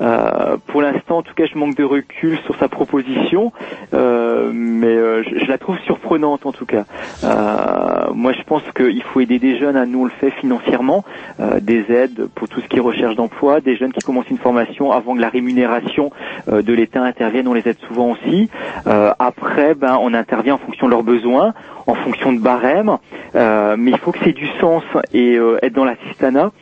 Euh, pour l'instant, en tout cas, je manque de recul sur sa proposition, euh, mais euh, je, je la trouve surprenante en tout cas. Moi, je pense qu'il faut aider des jeunes. À nous, on le fait financièrement, des aides pour tout ce qui est recherche d'emploi, des jeunes qui commencent une formation avant que la rémunération de l'État intervienne. On les aide souvent aussi. Euh, après, ben, on intervient en fonction de leurs besoins, en fonction de barème, euh, mais il faut que c'est du sens et euh, être dans l'assistanat.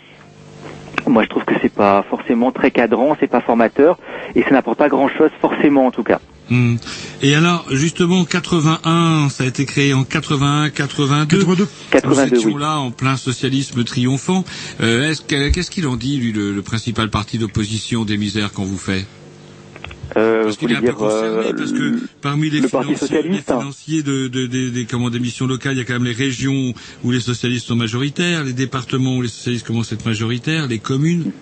Moi, je trouve que c'est pas forcément très cadrant, c'est pas formateur, et ça n'apporte pas grand-chose forcément en tout cas. Hmm. Et alors, justement, 81, ça a été créé en 81, 82. 82. 82, Nous étions oui. là en plein socialisme triomphant. Euh, est-ce que- Qu'est-ce qu'il en dit, lui, le, le principal parti d'opposition des misères qu'on vous fait? Euh, Parce qu'il est un peu concerné, euh, parce que parmi les le financiers, les socialiste financiers de, de- des- des, comment, des missions locales, il y a quand même les régions où les socialistes sont majoritaires, les départements où les socialistes commencent à être majoritaires, les communes.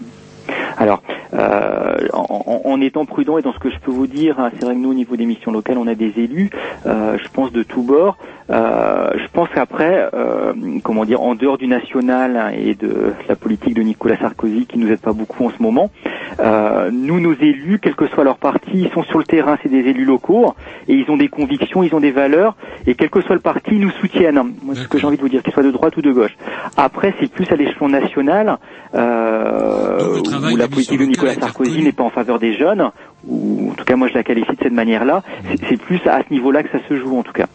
Alors, euh, en, en- étant prudent et dans ce que je peux vous dire, hein, c'est vrai que nous, au niveau des missions locales, on a des élus, euh, je pense de tous bords. Euh, je pense qu'après, euh, comment dire, en dehors du national hein, et de la politique de Nicolas Sarkozy, qui nous aide pas beaucoup en ce moment, euh, nous, nos élus, quel que soit leur parti, ils sont sur le terrain, c'est des élus locaux, et ils ont des convictions, ils ont des valeurs, et quel que soit le parti, ils nous soutiennent. Moi, c'est ce que j'ai envie de vous dire, qu'ils soient de droite ou de gauche. Après, c'est plus à l'échelon national, euh, où la politique de Nicolas Sarkozy n'est pas en faveur des jeunes, ou en tout cas, moi, je la qualifie de cette manière-là. C'est- plus à ce niveau-là que ça se joue, en tout cas.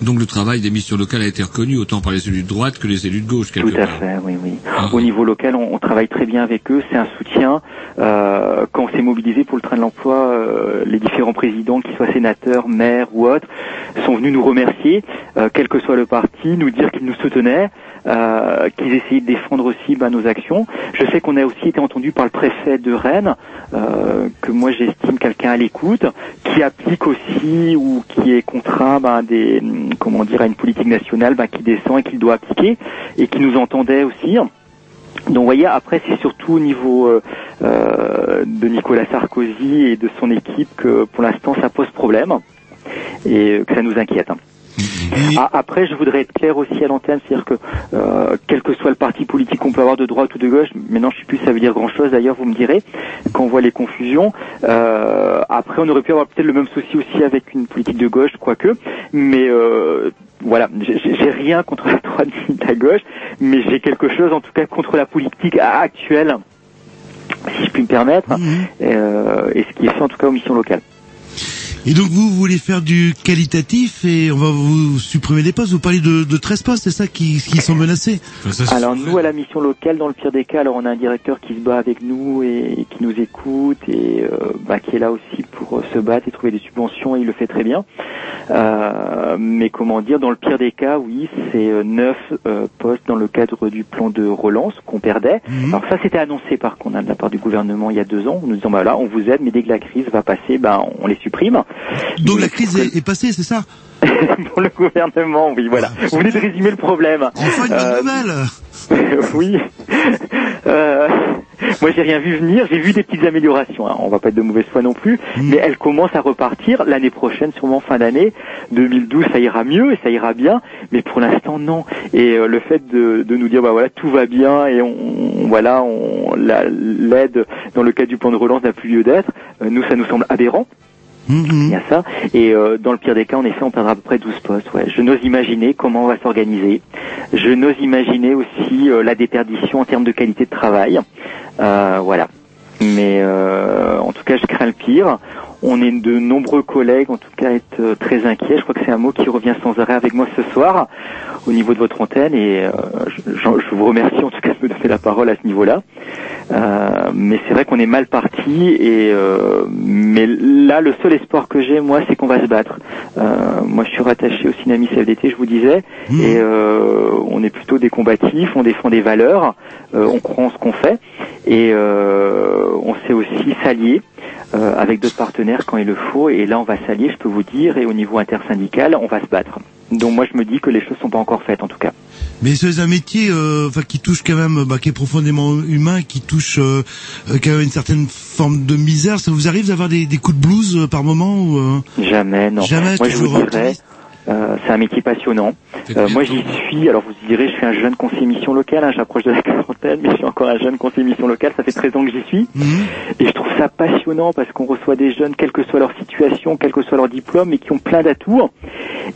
Donc le travail des missions locales a été reconnu autant par les élus de droite que les élus de gauche, quelque Tout à part. fait, oui, oui. Au niveau local, on, on travaille très bien avec eux. C'est un soutien. Euh, quand on s'est mobilisé pour le train de l'emploi, euh, les différents présidents, qu'ils soient sénateurs, maires ou autres, sont venus nous remercier, euh, quel que soit le parti, nous dire qu'ils nous soutenaient, euh, qu'ils essayaient de défendre aussi ben, nos actions. Je sais qu'on a aussi été entendu par le préfet de Rennes, euh, que moi j'estime quelqu'un à l'écoute, qui applique aussi ou qui est contraint ben, des, comment dire, à une politique nationale ben, qui descend et qu'il doit appliquer, et qui nous entendait aussi. Donc vous voyez, après c'est surtout au niveau euh, euh, de Nicolas Sarkozy et de son équipe que pour l'instant ça pose problème et que ça nous inquiète. Ah, après, je voudrais être clair aussi à l'antenne, c'est-à-dire que euh, quel que soit le parti politique qu'on peut avoir de droite ou de gauche, maintenant je sais plus si ça veut dire grand-chose. D'ailleurs, vous me direz quand on voit les confusions. Euh, après, on aurait pu avoir peut-être le même souci aussi avec une politique de gauche, quoique. Mais euh, voilà, j'ai rien contre la droite ni la gauche, mais j'ai quelque chose en tout cas contre la politique actuelle, si je puis me permettre, euh, et ce qui est fait en tout cas aux missions locales. Et donc vous, vous voulez faire du qualitatif et on va vous supprimer des postes. Vous parlez de, de 13 postes, c'est ça qui, qui sont menacés Alors nous à la mission locale, dans le pire des cas, alors on a un directeur qui se bat avec nous et qui nous écoute et euh, bah, qui est là aussi pour euh, se battre et trouver des subventions et il le fait très bien. Euh, mais comment dire, dans le pire des cas, oui, c'est euh, neuf euh, postes dans le cadre du plan de relance qu'on perdait. Alors ça c'était annoncé par contre hein, de la part du gouvernement il y a deux ans, en nous disant bah là on vous aide, mais dès que la crise va passer, ben on les supprime. Donc la crise est, est passée, c'est ça pour le gouvernement, oui, voilà. Vous venez de résumer le problème. Enfin une bonne nouvelle oui. Euh, moi, j'ai rien vu venir. J'ai vu des petites améliorations. hein. On va pas être de mauvaise foi non plus, mais elles commencent à repartir l'année prochaine, sûrement fin d'année. 2012, ça ira mieux et ça ira bien, mais pour l'instant, non. Et euh, le fait de, de nous dire, bah voilà, tout va bien et on, on- voilà, on la- l'aide dans le cadre du plan de relance n'a plus lieu d'être. euh, nous, ça nous semble aberrant. Il y a ça. Et euh, dans le pire des cas, en effet, on perdra à peu près 12 postes. Je n'ose imaginer comment on va s'organiser. Je n'ose imaginer aussi euh, la déperdition en termes de qualité de travail. Euh, voilà. Mais en tout cas, je crains le pire. On est de nombreux collègues, en tout cas, à être euh, très inquiets. Je crois que c'est un mot qui revient sans arrêt avec moi ce soir au niveau de votre antenne. Et euh, je, je- vous remercie en tout cas de me donner la parole à ce niveau-là. Euh, mais c'est vrai qu'on est mal parti. Et euh, mais là, le seul espoir que j'ai, moi, c'est qu'on va se battre. Euh, moi, je suis rattaché au Cinémis CFDT, je vous disais, et euh, on est plutôt des combatifs. On défend des valeurs. euh, on croit en ce qu'on fait, et euh, on sait aussi s'allier. Euh, avec d'autres partenaires quand il le faut. Et là on va s'allier je peux vous dire. Et au niveau intersyndical on va se battre. Donc moi je me dis que les choses sont pas encore faites en tout cas. Mais c'est un métier euh, qui touche quand même, bah, qui est profondément humain, qui touche euh, euh, quand même une certaine forme de misère. Ça vous arrive d'avoir des, des coups de blues euh, par moment ou, euh? Jamais, non. Jamais, Moi, je toujours vous dirais, euh, c'est un métier passionnant. Euh, moi, j'y suis. Alors, vous direz, je suis un jeune conseiller mission locale. hein, J'approche de la quarantaine, mais je suis encore un jeune conseiller mission locale. Ça fait 13 ans que j'y suis. Et je trouve ça passionnant parce qu'on reçoit des jeunes, quelle que soit leur situation, quel que soit leur diplôme, mais qui ont plein d'atouts.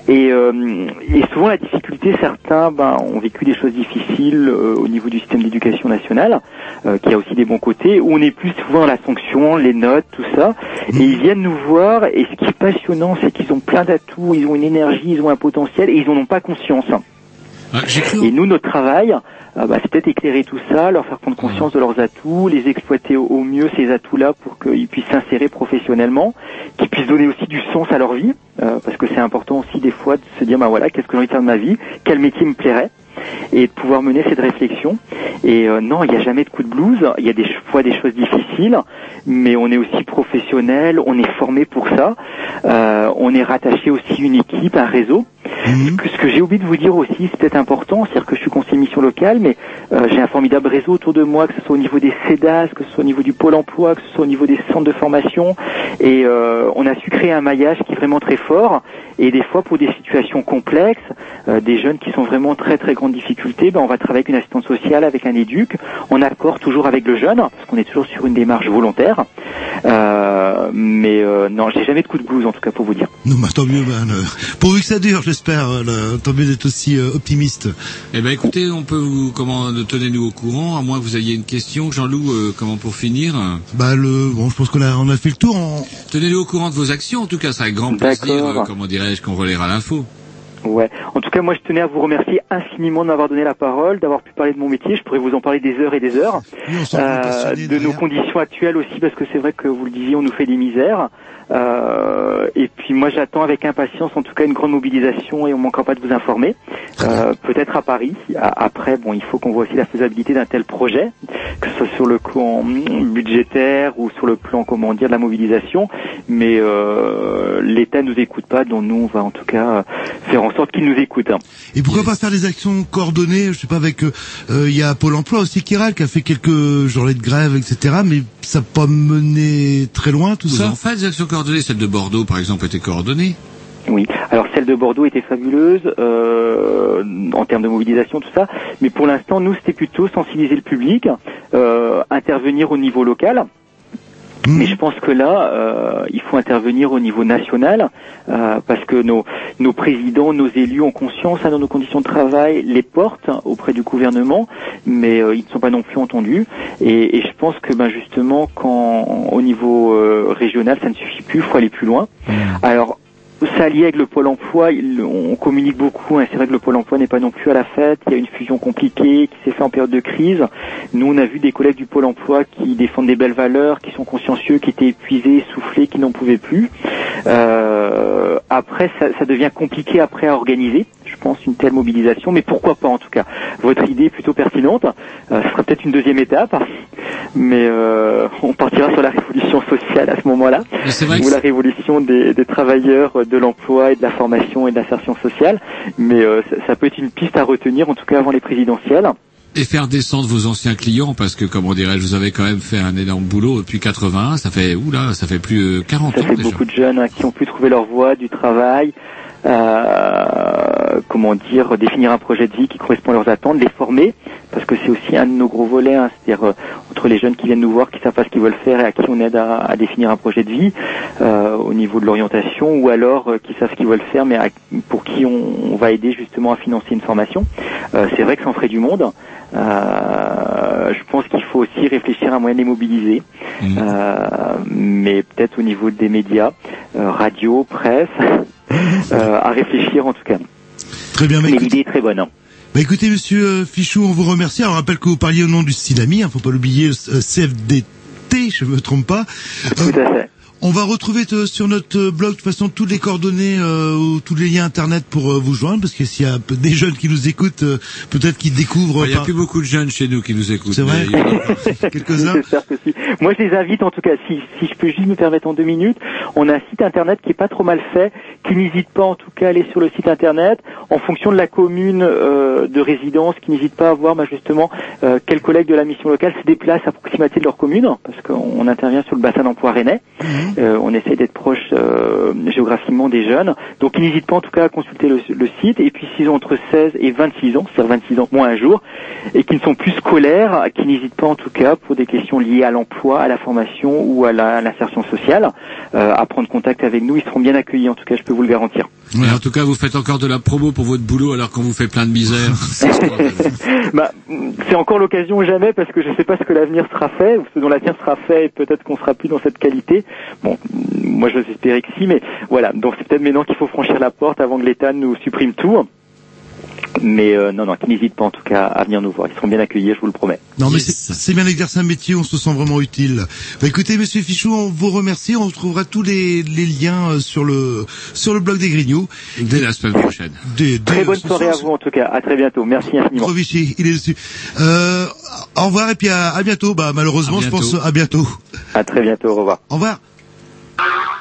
Et, euh, et souvent, la difficulté, certains ben, ont vécu des choses difficiles euh, au niveau du système d'éducation nationale, euh, qui a aussi des bons côtés, où on est plus souvent dans la sanction, les notes, tout ça. Et ils viennent nous voir, et ce qui est passionnant, c'est qu'ils ont plein d'atouts, ils ont une énergie, ils ont un potentiel, et ils en ont pas conscience. Et nous, notre travail, euh, bah, c'est peut-être éclairer tout ça, leur faire prendre conscience de leurs atouts, les exploiter au, au mieux ces atouts-là pour qu'ils puissent s'insérer professionnellement, qu'ils puissent donner aussi du sens à leur vie, euh, parce que c'est important aussi des fois de se dire, bah voilà, qu'est-ce que j'ai envie de faire de ma vie, quel métier me plairait? Et de pouvoir mener cette réflexion. Et euh, non, il n'y a jamais de coup de blues. Il y a des fois des choses difficiles, mais on est aussi professionnel, on est formé pour ça. Euh, on est rattaché aussi à une équipe, un réseau. Ce que, ce que j'ai oublié de vous dire aussi, c'est peut-être important, c'est-à-dire que je suis conseiller mission locale, mais euh, j'ai un formidable réseau autour de moi, que ce soit au niveau des CEDAS, que ce soit au niveau du Pôle emploi, que ce soit au niveau des centres de formation. Et euh, on a su créer un maillage qui est vraiment très fort. Et des fois, pour des situations complexes, euh, des jeunes qui sont vraiment en très très grande difficulté, ben, on va travailler avec une assistante sociale, avec un éduc, en accord toujours avec le jeune, parce qu'on est toujours sur une démarche volontaire. Mais non, j'ai jamais de coup de blues en tout cas pour vous dire. Non, bah, tant mieux. le- Pourvu que ça dure, j'espère. euh, Tant mieux d'être aussi euh, optimiste. Eh ben écoutez, on peut vous comment tenez-nous au courant, à moins que vous ayez une question, Jean-Loup, euh, comment pour finir? Bah le, bon, je pense qu'on a, on a fait le tour. On... Tenez-nous au courant de vos actions, en tout cas, ça avec grand plaisir, euh, comment dirais-je, qu'on relaiera l'info. Ouais. En tout cas, moi, je tenais à vous remercier infiniment de m'avoir donné la parole, d'avoir pu parler de mon métier. Je pourrais vous en parler des heures et des heures. Euh, de nos conditions actuelles aussi, parce que c'est vrai que vous le disiez, on nous fait des misères. Euh, et puis moi, j'attends avec impatience, en tout cas, une grande mobilisation et on manquera pas de vous informer. Euh, Peut-être à Paris. Après, bon, il faut qu'on voit aussi la faisabilité d'un tel projet, que ce soit sur le plan budgétaire ou sur le plan, comment dire, de la mobilisation. Mais euh, l'État nous écoute pas, donc nous, on va en tout cas faire en sorte qu'ils nous écoutent. hein. Et pourquoi pas faire des actions coordonnées, je sais pas, avec, euh, euh, il y a Pôle emploi aussi qui qui a fait quelques journées de grève, etc., mais ça n'a pas mené très loin, tout ça en faites des actions coordonnées Celle de Bordeaux, par exemple, était coordonnée Oui. Alors celle de Bordeaux était fabuleuse euh, en termes de mobilisation, tout ça. Mais pour l'instant, nous, c'était plutôt sensibiliser le public, euh, intervenir au niveau local. Mais je pense que là, euh, il faut intervenir au niveau national euh, parce que nos, nos présidents, nos élus ont conscience hein, dans nos conditions de travail, les portent hein, auprès du gouvernement, mais euh, ils ne sont pas non plus entendus. Et, et je pense que ben, justement, quand au niveau euh, régional, ça ne suffit plus, il faut aller plus loin. Alors ça lié avec le pôle emploi, il- on communique beaucoup. hein. C'est vrai que le pôle emploi n'est pas non plus à la fête. Il y a une fusion compliquée qui s'est faite en période de crise. Nous, on a vu des collègues du pôle emploi qui défendent des belles valeurs, qui sont consciencieux, qui étaient épuisés, essoufflés, qui n'en pouvaient plus. Euh, après, ça, ça devient compliqué après à organiser. Je pense une telle mobilisation, mais pourquoi pas en tout cas. Votre idée est plutôt pertinente. Euh, ce sera peut-être une deuxième étape, mais euh, on partira sur la révolution sociale à ce moment-là, ou la révolution des, des travailleurs de l'emploi et de la formation et de l'insertion sociale. Mais euh, ça, ça peut être une piste à retenir, en tout cas avant les présidentielles. Et faire descendre vos anciens clients, parce que, comment dirais-je, vous avez quand même fait un énorme boulot depuis 81, ça fait, oula, ça fait plus de 40 Ça ans fait déjà. beaucoup de jeunes hein, qui ont pu trouver leur voie du travail, euh, comment dire, définir un projet de vie qui correspond à leurs attentes, les former, parce que c'est aussi un de nos gros volets, hein, c'est-à-dire euh, entre les jeunes qui viennent nous voir, qui savent pas ce qu'ils veulent faire et à qui on aide à, à définir un projet de vie euh, au niveau de l'orientation, ou alors euh, qui savent ce qu'ils veulent faire, mais à- pour qui on, on va aider justement à financer une formation. Euh, c'est vrai que ça en ferait du monde. Euh, je pense qu'il faut aussi réfléchir à un moyen de les mobiliser, Euh, mais peut-être au niveau des médias, euh, radio, presse, euh, à réfléchir en tout cas. Très bien, mais l'idée est très bonne. hein. Bah écoutez, monsieur euh, Fichou, on vous remercie. Alors, on rappelle que vous parliez au nom du Synami, hein, faut pas l'oublier, euh, CFDT, je me trompe pas. Tout à fait. On va retrouver euh, sur notre euh, blog de toute façon toutes les coordonnées euh, ou tous les liens internet pour euh, vous joindre parce que s'il y a peu- des jeunes qui nous écoutent, euh, peut-être qu'ils découvrent. Il n'y a plus beaucoup de jeunes chez nous qui nous écoutent. C'est vrai Quelques-uns. J'espère que si. Moi, je les invite, en tout cas, si, si je peux juste me permettre en deux minutes, on a un site internet qui est pas trop mal fait, qui n'hésite pas, en tout cas, à aller sur le site internet, en fonction de la commune euh, de résidence, qui n'hésite pas à voir, bah, justement, euh, quels collègues de la mission locale se déplacent à proximité de leur commune, parce qu'on intervient sur le bassin d'emploi rennais. Euh, on essaie d'être proche euh, géographiquement des jeunes. Donc, ils n'hésitent pas, en tout cas, à consulter le, le site. Et puis, s'ils ont entre 16 et 26 ans, c'est-à-dire 26 ans moins un jour, et qui ne sont plus scolaires, qui n'hésitent pas, en tout cas, pour des questions liées à l'emploi, à la formation ou à l'insertion sociale, euh, à prendre contact avec nous. Ils seront bien accueillis, en tout cas, je peux vous le garantir. Mais en tout cas, vous faites encore de la promo pour votre boulot alors qu'on vous fait plein de misère. bah, c'est encore l'occasion ou jamais parce que je ne sais pas ce que l'avenir sera fait ou ce dont l'avenir sera fait et peut-être qu'on sera plus dans cette qualité. Bon, moi j'ose espérer que si, mais voilà. Donc c'est peut-être maintenant qu'il faut franchir la porte avant que l'État nous supprime tout. Mais euh, non, non, qu'ils n'hésitent pas en tout cas à venir nous voir. Ils seront bien accueillis, je vous le promets. Non, mais c'est- c'est bien d'exercer un métier, on se sent vraiment utile. Bah, écoutez, monsieur Fichou, on vous remercie. On retrouvera tous les, les liens euh, sur le sur le blog des Grignoux. Dès la semaine prochaine. Dès, dès Très bonne soirée à vous en tout cas. À très bientôt. Merci infiniment. Vichy, il est dessus. Euh, au revoir et puis à, à bientôt. Bah malheureusement, À je pense à bientôt. À très bientôt. Au revoir. Au revoir. Thank you.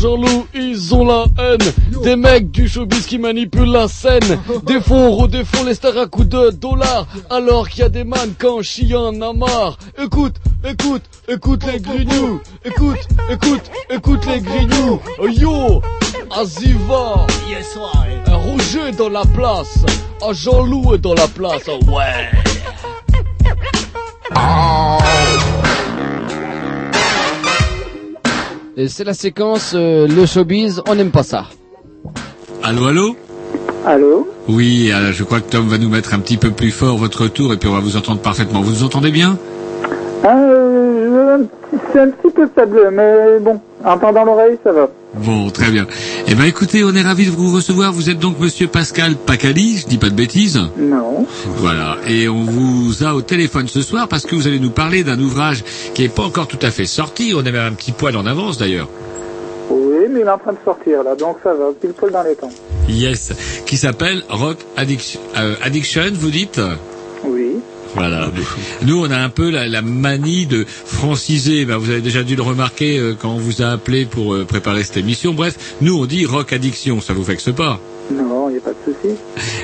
Jean-Loup, ils ont la haine. Des mecs du showbiz qui manipulent la scène. Des fonds redéfont les stars à coups de dollars. Alors qu'il y a des man quand en marre. Écoute, écoute, écoute les grignoux. Écoute, écoute, écoute les grignoux. Yo, Aziva. Roger dans la place. Ah, Jean-Loup est dans la place. Ah, ouais. C'est la séquence euh, le showbiz, on n'aime pas ça. Allô, allô Allô Oui, euh, je crois que Tom va nous mettre un petit peu plus fort votre tour et puis on va vous entendre parfaitement. Vous nous entendez bien ah, euh, C'est un petit peu faible, mais bon, entendant l'oreille, ça va. Bon, très bien. Eh ben écoutez, on est ravis de vous recevoir. Vous êtes donc Monsieur Pascal Pacali, je dis pas de bêtises. Non. Voilà. Et on vous a au téléphone ce soir parce que vous allez nous parler d'un ouvrage qui est pas encore tout à fait sorti. On est même un petit poil en avance d'ailleurs. Oui, mais il est en train de sortir là, donc ça va, pile poil dans les temps. Yes. Qui s'appelle Rock Addiction. euh, Addiction, vous dites? Voilà. Nous, on a un peu la, la manie de franciser. Ben, vous avez déjà dû le remarquer euh, quand on vous a appelé pour euh, préparer cette émission. Bref, nous, on dit rock addiction. Ça vous vexe pas Non, il n'y a pas de souci.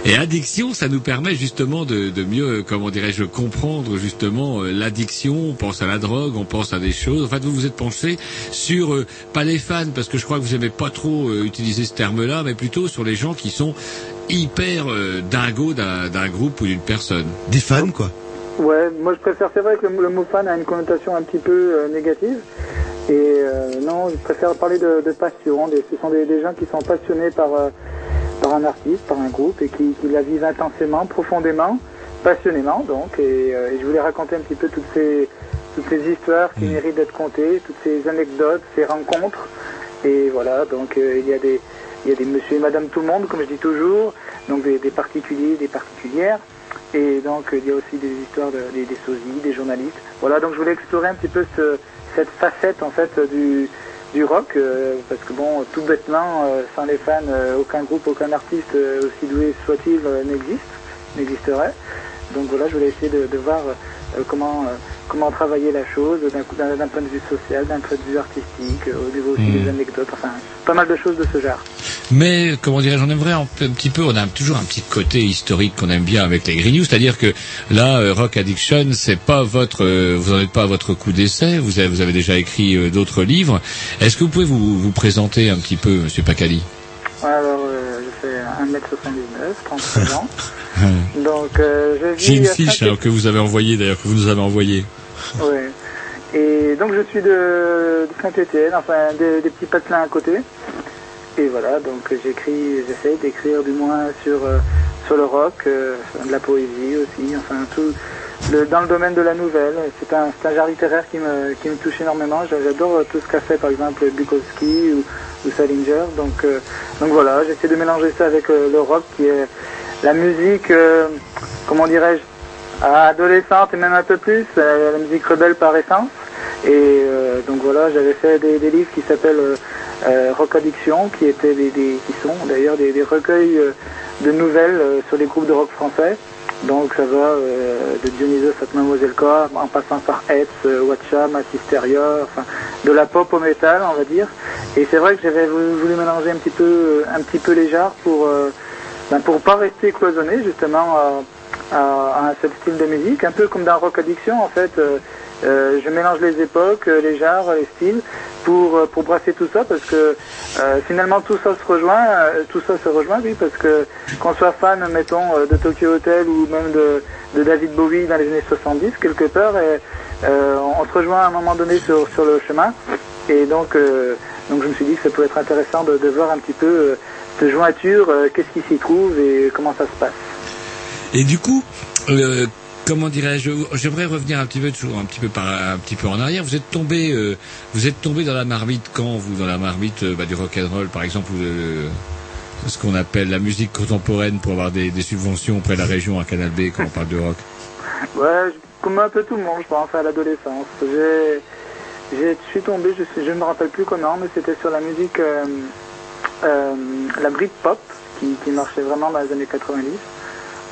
Et addiction, ça nous permet justement de, de mieux, euh, comment dirais-je, comprendre justement euh, l'addiction. On pense à la drogue, on pense à des choses. En fait, vous vous êtes penché sur euh, pas les fans, parce que je crois que vous aimez pas trop euh, utiliser ce terme-là, mais plutôt sur les gens qui sont hyper euh, dingos d'un groupe ou d'une personne. Des fans, quoi. Ouais, moi je préfère, c'est vrai que le, le mot fan a une connotation un petit peu euh, négative. Et euh, non, je préfère parler de, de passion. Des- ce sont des, des gens qui sont passionnés par, euh, par un artiste, par un groupe, et qui, qui la vivent intensément, profondément, passionnément donc. Et, euh, et je voulais raconter un petit peu toutes ces, toutes ces histoires qui méritent d'être contées, toutes ces anecdotes, ces rencontres. Et voilà, donc euh, il y a des il y a des monsieur et madame tout le monde, comme je dis toujours, donc des, particuliers, des particulières. Et donc il y a aussi des histoires de, des, sosies, des journalistes. Voilà, donc je voulais explorer un petit peu ce, cette facette en fait du, du rock, euh, parce que bon, tout bêtement, euh, sans les fans, euh, aucun groupe, aucun artiste, aussi doué soit-il, n'existe, n'existerait. Donc voilà, je voulais essayer de, voir comment, euh, comment travailler la chose d'un coup- d'un d'un point de vue social, d'un point de vue artistique, euh, au niveau aussi des anecdotes, enfin, pas mal de choses de ce genre. Mais comment dirais-je, on aimerait un, petit peu, on a toujours un petit côté historique qu'on aime bien avec les Green News, c'est-à-dire que là, euh, Rock Addiction, c'est pas votre, euh, vous en êtes pas à votre coup d'essai, vous avez, vous avez déjà écrit euh, d'autres livres. Est-ce que vous pouvez vous, vous présenter un petit peu, Monsieur Pacali? Alors, euh, je fais 1m79, 33 ans. Donc, euh, je vis J'ai une à fiche alors, que vous avez envoyée d'ailleurs, que vous nous avez envoyée. Ouais. Et donc je suis de, de Saint-Étienne, enfin des, des petits patelins à côté. Et voilà, donc j'écris, j'essaye d'écrire du moins sur euh, sur le rock, euh, de la poésie aussi, enfin tout le, dans le domaine de la nouvelle. C'est un, c'est un genre littéraire qui me qui me touche énormément. J'adore tout ce qu'a fait par exemple Bukowski ou, Salinger. Donc euh, donc voilà, j'essaie de mélanger ça avec euh, le rock qui est la musique, euh, comment dirais-je, adolescente et même un peu plus, la musique rebelle par essence. Et donc voilà, j'avais fait des, livres qui s'appellent Rock Addiction, qui étaient des, qui sont d'ailleurs des, des recueils de nouvelles sur les groupes de rock français. Donc ça va euh, de Dionysos à Mademoiselle Corps, en passant par Hetz, euh, Watcha, Massisteria, enfin de la pop au métal, on va dire. Et c'est vrai que j'avais voulu, mélanger un petit peu, euh, un petit peu les genres pour, euh, ben, pour pas rester cloisonné justement à, à- à un style de musique, un peu comme dans Rock Addiction en fait. Euh, je mélange les époques, euh, les genres, les styles pour euh, pour brasser tout ça parce que finalement tout ça se rejoint, tout ça se rejoint oui parce que qu'on soit fan mettons de Tokyo Hotel ou même de, David Bowie dans les années 70 quelque part on se rejoint à un moment donné sur sur le chemin et donc donc je me suis dit que ça pouvait être intéressant de, voir un petit peu cette jointure, qu'est-ce qui s'y trouve et comment ça se passe. Et du coup, comment dirais-je J'aimerais revenir un petit peu un petit peu en arrière. Vous êtes tombé, euh, vous êtes tombé dans la marmite quand vous dans la marmite euh, bah, du rock and roll par exemple ou de, ce qu'on appelle la musique contemporaine pour avoir des, subventions auprès de la région à Canal B quand on parle de rock? Ouais, comme un peu tout le monde, je pense, à l'adolescence. J'ai, je suis tombé, je ne me rappelle plus comment, mais c'était sur la musique, euh, la Britpop, qui, qui marchait vraiment dans les années 90.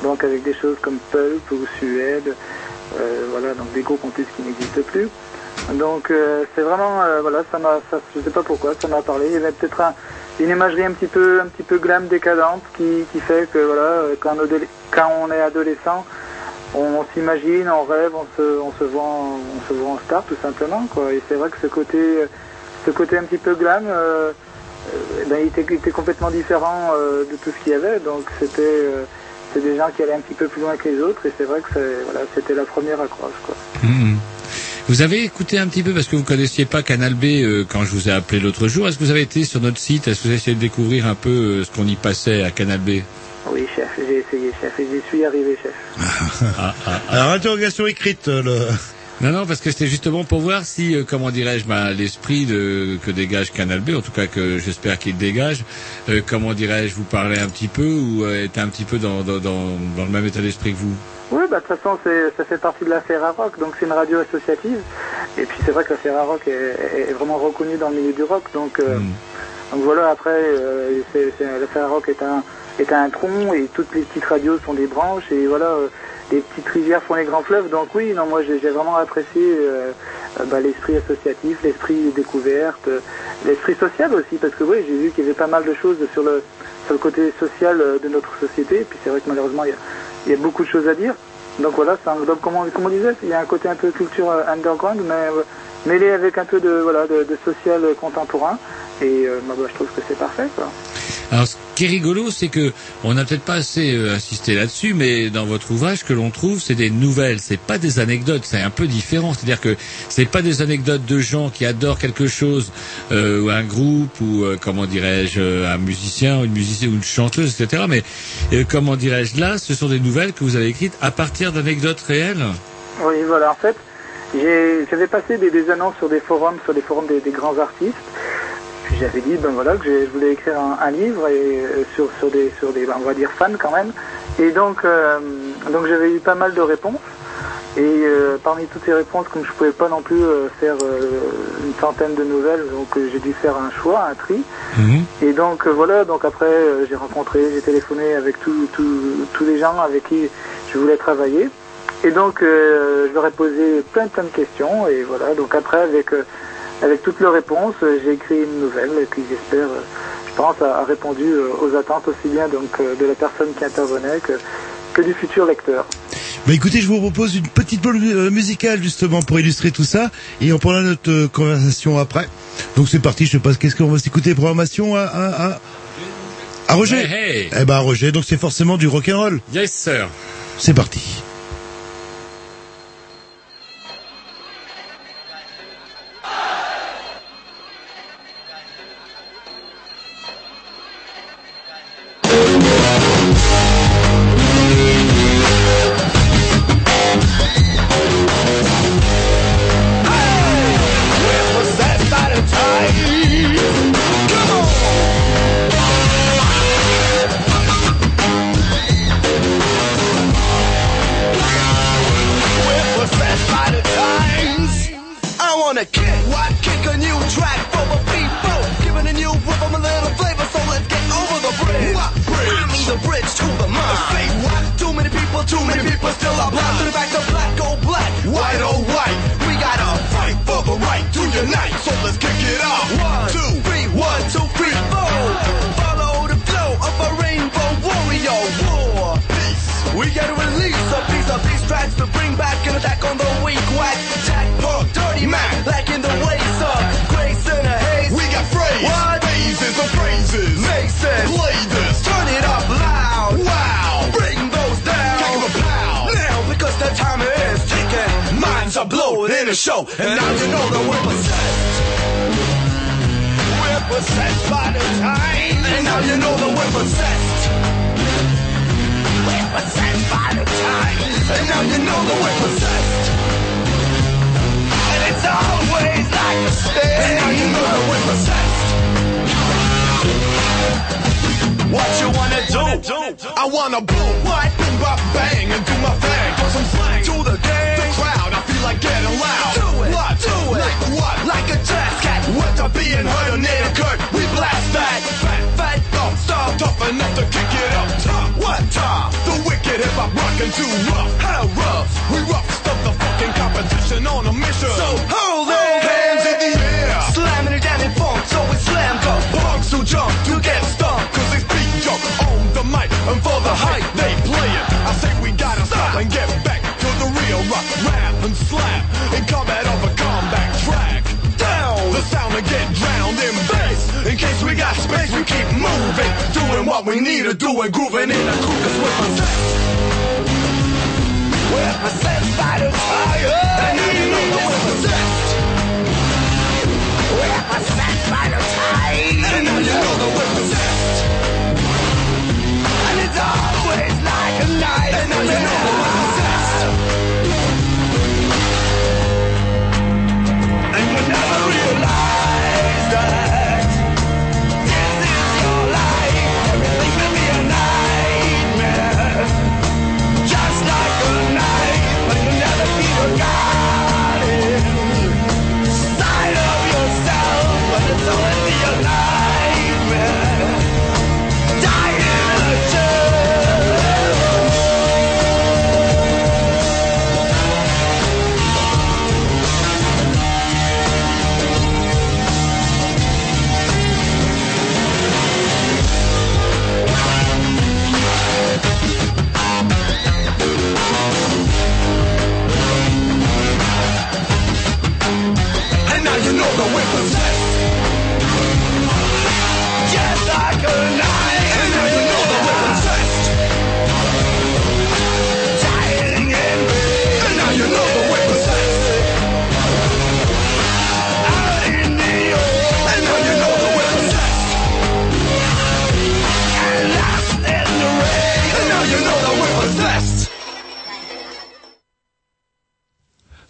Donc avec des choses comme Pulp ou Suède, euh, voilà, donc des groupes en qui n'existent plus. Donc euh, c'est vraiment, euh, voilà, ça m'a, je sais pas pourquoi, ça m'a parlé. Il y avait peut-être un- une imagerie un petit peu, un petit peu glam décadente qui, qui fait que voilà, euh, quand, on quand on est adolescent, on s'imagine, on rêve, on se, on se voit, en, on se voit en star tout simplement quoi. Et c'est vrai que ce côté, ce côté un petit peu glam, ben, il, était, complètement différent de tout ce qu'il y avait. Donc c'était, c'est des gens qui allaient un petit peu plus loin que les autres. Et c'est vrai que voilà, c'était la première accroche quoi. Mhm. Vous avez écouté un petit peu parce que vous connaissiez pas Canal B euh, quand je vous ai appelé l'autre jour. Est-ce que vous avez été sur notre site? Est-ce que vous avez essayé de découvrir un peu euh, ce qu'on y passait à Canal B? Oui chef, j'ai essayé chef et j'y suis arrivé chef. Ah, ah, ah. Alors, interrogation écrite, euh, le... Non, non, parce que c'était justement pour voir si, euh, comment dirais-je, ben, l'esprit de, que dégage Canal B, en tout cas que j'espère qu'il dégage, euh, comment dirais-je, vous parlait un petit peu ou euh, était un petit peu dans, dans, dans, dans le même état d'esprit que vous? Oui, bah, de toute façon, ça fait partie de la Ferrarock, donc c'est une radio associative. Et puis c'est vrai que la Ferrarock est, est- est vraiment reconnue dans le milieu du rock. Donc, euh, donc voilà, après, euh, la Ferrarock est un, est un tronc et toutes les petites radios sont des branches. Et voilà, les petites rivières font les grands fleuves. Donc oui, non, moi j'ai vraiment apprécié euh, euh, bah, l'esprit associatif, l'esprit découverte, euh, l'esprit social aussi, parce que oui, j'ai vu qu'il y avait pas mal de choses sur le, côté social de notre société. Et puis c'est vrai que malheureusement, il y a, beaucoup de choses à dire. Donc voilà, ça englobe, comme on, comme on disait, il y a un côté un peu culture underground, mais mêlé avec un peu de, voilà, de social contemporain. Et euh, bah, bah, je trouve que c'est parfait. Quoi. Alors, ce qui est rigolo, c'est que on n'a peut-être pas assez euh, insisté là-dessus, mais dans votre ouvrage, ce que l'on trouve, c'est des nouvelles. C'est pas des anecdotes. C'est un peu différent. C'est-à-dire que c'est pas des anecdotes de gens qui adorent quelque chose, euh, ou un groupe, ou euh, comment dirais-je, un musicien, ou une musicienne, ou une chanteuse, etc. Mais comment dirais-je là, ce sont des nouvelles que vous avez écrites à partir d'anecdotes réelles. Oui, voilà, en fait, j'avais passé des, des annonces sur des forums, sur des forums des, des grands artistes. Puis j'avais dit, ben voilà, que je voulais écrire un, un livre et, euh, sur, sur des, sur des, ben, on va dire fans quand même. Et donc, euh, donc j'avais eu pas mal de réponses. Et euh, parmi toutes ces réponses, comme je pouvais pas non plus euh, faire euh, une centaine de nouvelles, donc j'ai dû faire un choix, un tri. Et donc voilà, donc après j'ai rencontré, j'ai téléphoné avec tous tous- tous les gens avec qui je voulais travailler. Et donc je leur ai posé plein plein de questions et voilà, donc après avec avec toutes leurs réponses, euh, j'ai écrit une nouvelle puis j'espère, euh, je pense, a, répondu euh, aux attentes aussi bien donc de la personne qui intervenait que que du futur lecteur. Bah écoutez, je vous propose une petite pause euh, musicale justement pour illustrer tout ça et on prendra notre conversation après. Donc c'est parti, je sais pas qu'est-ce qu'on va s'écouter? Programmation à à, à, à Roger? Hey, hey. Eh ben Roger, donc c'est forcément du rock and roll. Yes, sir. C'est parti.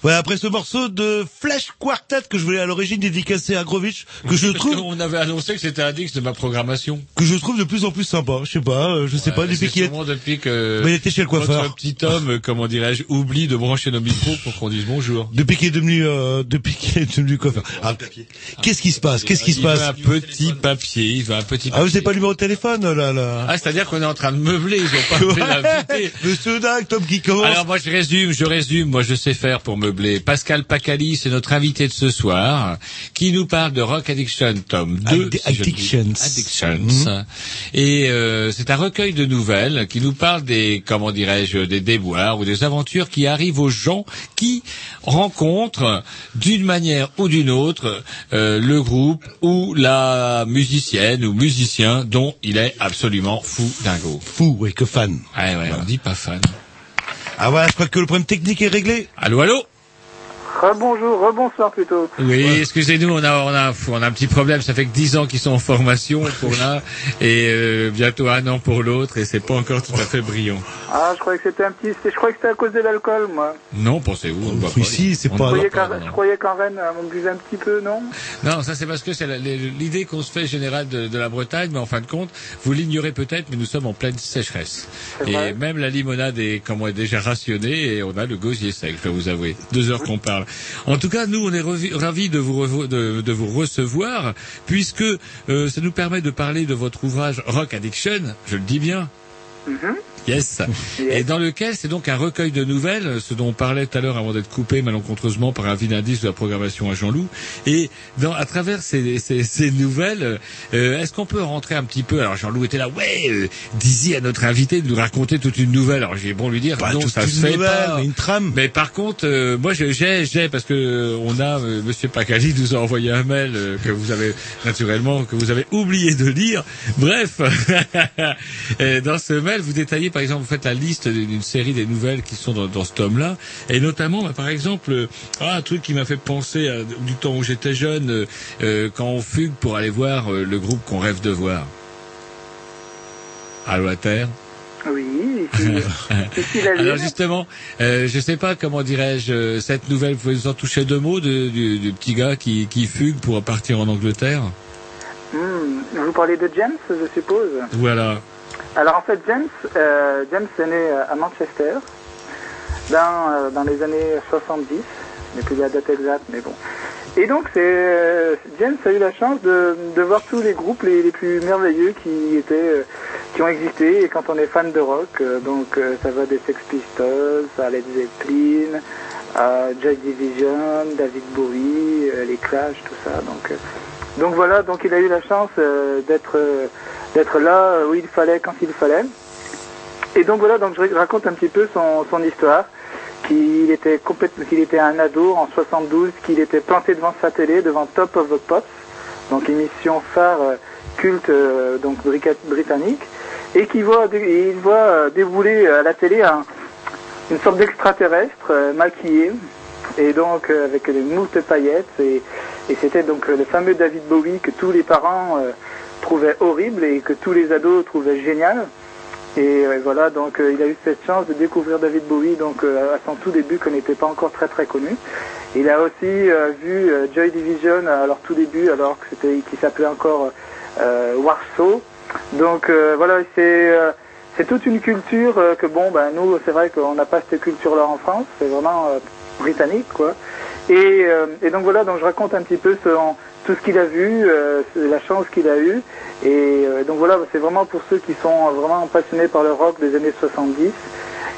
Ouais, après ce morceau de Flash Quartet que je voulais à l'origine dédicacer à Grovitch, que je Parce trouve, qu'on avait annoncé que c'était un disque de ma programmation. que je trouve de plus en plus sympa. Je sais pas, euh, je sais pas Ouais, depuis c'est qu'il est. sûrement depuis que Mais il était chez le coiffeur. notre petit homme, euh, comment dirais-je, oublie de brancher nos micros pour qu'on dise bonjour. Depuis qu'il est devenu, euh, depuis qu'il est devenu coiffeur. Ah, Qu'est-ce qui se passe? Qu'est-ce qui se Il veut passe un petit papier, il veut un petit Ah, vous papier. n'avez pas le numéro de téléphone là, là? Ah, c'est-à-dire qu'on est en train de meubler, ils ont pas fait l'invité. Monsieur Dag, Tom qui commence. Alors moi je résume, je résume, moi je sais faire pour meubler. Pascal Pacali, c'est notre invité de ce soir, qui nous parle de Rock Addiction, tome 2. Addi- si je ne dis- Addictions. Addictions. Mhm. Et euh, c'est un recueil de nouvelles qui nous parle des, comment dirais-je, des déboires ou des aventures qui arrivent aux gens qui rencontrent d'une manière ou d'une autre euh, le groupe ou la musicienne ou musicien dont il est absolument fou dingo. Fou, oui, que fan. Ah ouais, on dit pas fan. Ah voilà, je crois que le problème technique est réglé. Allô, allô? Rebonjour, rebonsoir plutôt. Oui, excusez-nous, on a, on a, on a un petit problème. Ça fait que dix ans qu'ils sont en formation pour l'un et euh, bientôt un an pour l'autre, et c'est pas encore tout à fait brillant. Ah, je croyais que c'était un petit, je croyais que c'était à cause de l'alcool, moi. Non, pensez-vous pas. C'est On pas- Je croyais qu'en, pas, je non. croyais qu'en Rennes, on buvait un petit peu, non? Non, ça c'est parce que c'est la- l'idée qu'on se fait générale de, de la Bretagne, mais en fin de compte, vous l'ignorez peut-être, mais nous sommes en pleine sécheresse. Et vrai? même la limonade est, comment, est déjà rationnée et on a le gosier sec, je dois vous avouer. Deux heures qu'on parle. En tout cas, nous, on est ravis de vous, recevoir, puisque euh, ça nous permet de parler de votre ouvrage Rock Addiction, je le dis bien. Mhm. Yes. Et dans lequel c'est donc un recueil de nouvelles, ce dont on parlait tout à l'heure avant d'être coupé malencontreusement par un vil indice de la programmation à Jean-Loup. Et dans, à travers ces, ces, ces nouvelles, euh, est-ce qu'on peut rentrer un petit peu Alors Jean-Loup était là, ouais, euh, Dizzy à notre invité de nous raconter toute une nouvelle. Alors j'ai bon lui dire, Pas non, toute ça une se fait nouvelle, pas. mais une trame. Mais par contre, euh, moi j'ai, j'ai parce que euh, on a euh, Monsieur Pacali nous a envoyé un mail euh, que vous avez naturellement que vous avez oublié de lire. Bref, dans ce mail, vous détaillez par exemple, vous faites la liste d'une série des nouvelles qui sont dans, dans ce tome-là, et notamment, bah, par exemple, euh, ah, un truc qui m'a fait penser à, du temps où j'étais jeune, euh, euh, quand on fugue pour aller voir euh, le groupe qu'on rêve de voir. Allô à terre. Oui, ici, Alors justement, euh, je sais pas comment dirais-je cette nouvelle. Vous pouvez nous en toucher deux mots de- du, du petit gars qui, qui fugue pour partir en Angleterre? Hmm, Vous parlez de James, je suppose? Voilà. Alors en fait, James, euh, James est né euh, à Manchester dans, euh, les années 70. Je n'ai plus la date exacte, mais bon. Et donc, c'est James a eu la chance de, voir tous les groupes les, plus merveilleux qui étaient, qui ont existé. Et quand on est fan de rock, donc ça va des Sex Pistols à Led Zeppelin, à Joy Division, David Bowie, les Clash, tout ça. Donc, donc voilà. Donc il a eu la chance d'être d'être là euh, où il fallait quand il fallait. Et donc voilà. Donc je raconte un petit peu son, son histoire qu'il était qu'il était un ado en 72, qu'il était planté devant sa télé, devant Top of the Pops, donc émission phare euh, culte euh, donc britannique, et qu'il voit, il voit débouler à la télé un- une sorte d'extraterrestre maquillé, et donc avec des moultes paillettes, et, et c'était donc le fameux David Bowie que tous les parents trouvaient horrible et que tous les ados trouvaient génial. Et euh, voilà, donc euh, il a eu cette chance de découvrir David Bowie donc euh, à son tout début qu'on n'était pas encore très très connu. Il a aussi vu Joy Division à leur tout début alors que c'était qui s'appelait encore Warsaw. Donc voilà, c'est c'est toute une culture que bon ben nous c'est vrai qu'on n'a pas cette culture là en France, c'est vraiment britannique quoi. Et, donc voilà, donc je raconte un petit peu son- tout ce qu'il a vu, euh, la chance qu'il a eue. Et euh, donc voilà, c'est vraiment pour ceux qui sont vraiment passionnés par le rock des années 70.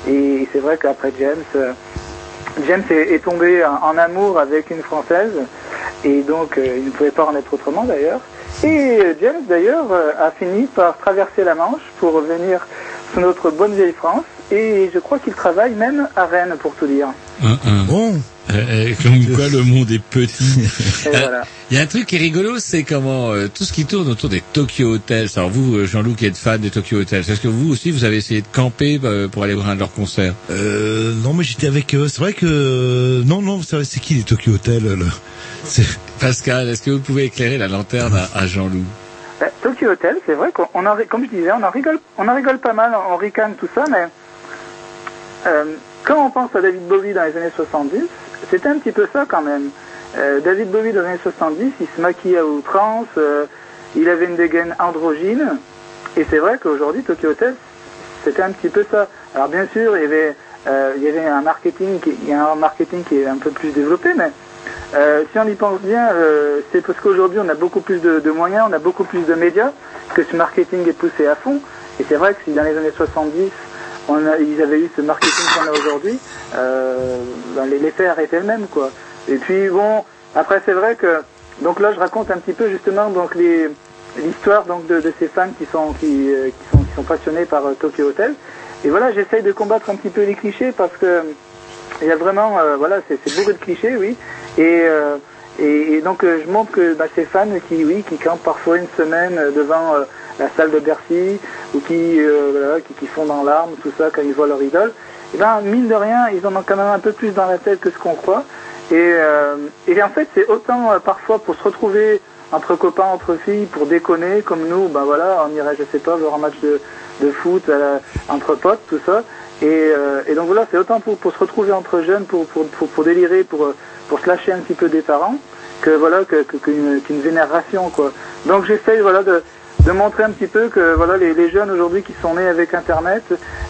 Et c'est vrai qu'après James, euh, James est, tombé en, en amour avec une française. Et donc il ne pouvait pas en être autrement d'ailleurs. Et James d'ailleurs a fini par traverser la Manche pour revenir sur notre bonne vieille France. Et je crois qu'il travaille même à Rennes pour tout dire. Bon. comme quoi le monde est petit. Et Euh, voilà. Il y a un truc qui est rigolo, c'est comment euh, tout ce qui tourne autour des Tokyo Hotels. Alors vous, euh, Jean-Loup, qui êtes fan des Tokyo Hotels, est-ce que vous aussi, vous avez essayé de camper euh, pour aller voir un de leurs concerts? Euh, non, mais j'étais avec eux. C'est vrai que euh, non, non, c'est c'est qui les Tokyo Hotel là C'est Pascal, est-ce que vous pouvez éclairer la lanterne à, à Jean-Loup? Ben, Tokyo Hotel, c'est vrai qu'on en, ri- comme je disais, on en rigole, on en rigole pas mal, on ricane tout ça, mais euh, quand on pense à David Bowie dans les années 70, c'était un petit peu ça quand même. Euh, David Bowie dans les années 70, il se maquillait à outrance, euh, il avait une dégaine androgyne, et c'est vrai qu'aujourd'hui, Tokyo Hotel, c'était un petit peu ça. Alors bien sûr, il y avait, un marketing, qui, y a un marketing qui est un peu plus développé, mais si on y pense bien, c'est parce qu'aujourd'hui on a beaucoup plus de moyens, on a beaucoup plus de médias, que ce marketing est poussé à fond. Et c'est vrai que si dans les années 70, ils avaient eu ce marketing qu'on a aujourd'hui, euh, ben, les- l'effet aurait été le même, quoi. Et puis bon, après c'est vrai que, donc là je raconte un petit peu justement donc les l'histoire donc de, ces fans qui sont qui, euh, qui sont qui sont passionnés par euh, Tokyo Hotel. Et voilà, j'essaye de combattre un petit peu les clichés parce que il y a vraiment, euh, voilà, c'est beaucoup de clichés, oui. Et, euh, donc euh, je montre que bah, ces fans qui, oui, qui campent parfois une semaine euh, devant euh, la salle de Bercy ou qui, euh, voilà, qui, qui font dans l'arme, tout ça, quand ils voient leur idole, et ben mine de rien, ils en ont quand même un peu plus dans la tête que ce qu'on croit. Et, euh, et en fait, c'est autant euh, parfois pour se retrouver entre copains, entre filles, pour déconner, comme nous, ben voilà, on irait, je sais pas, voir un match de, de foot entre potes, tout ça. Et, et donc voilà, c'est autant pour, pour se retrouver entre jeunes, pour, pour, pour, pour délirer, pour, pour se lâcher un petit peu des parents, que voilà, que, que- qu'une, qu'une vénération, quoi. Donc j'essaye, voilà, de, de montrer un petit peu que voilà, les, jeunes aujourd'hui qui sont nés avec Internet,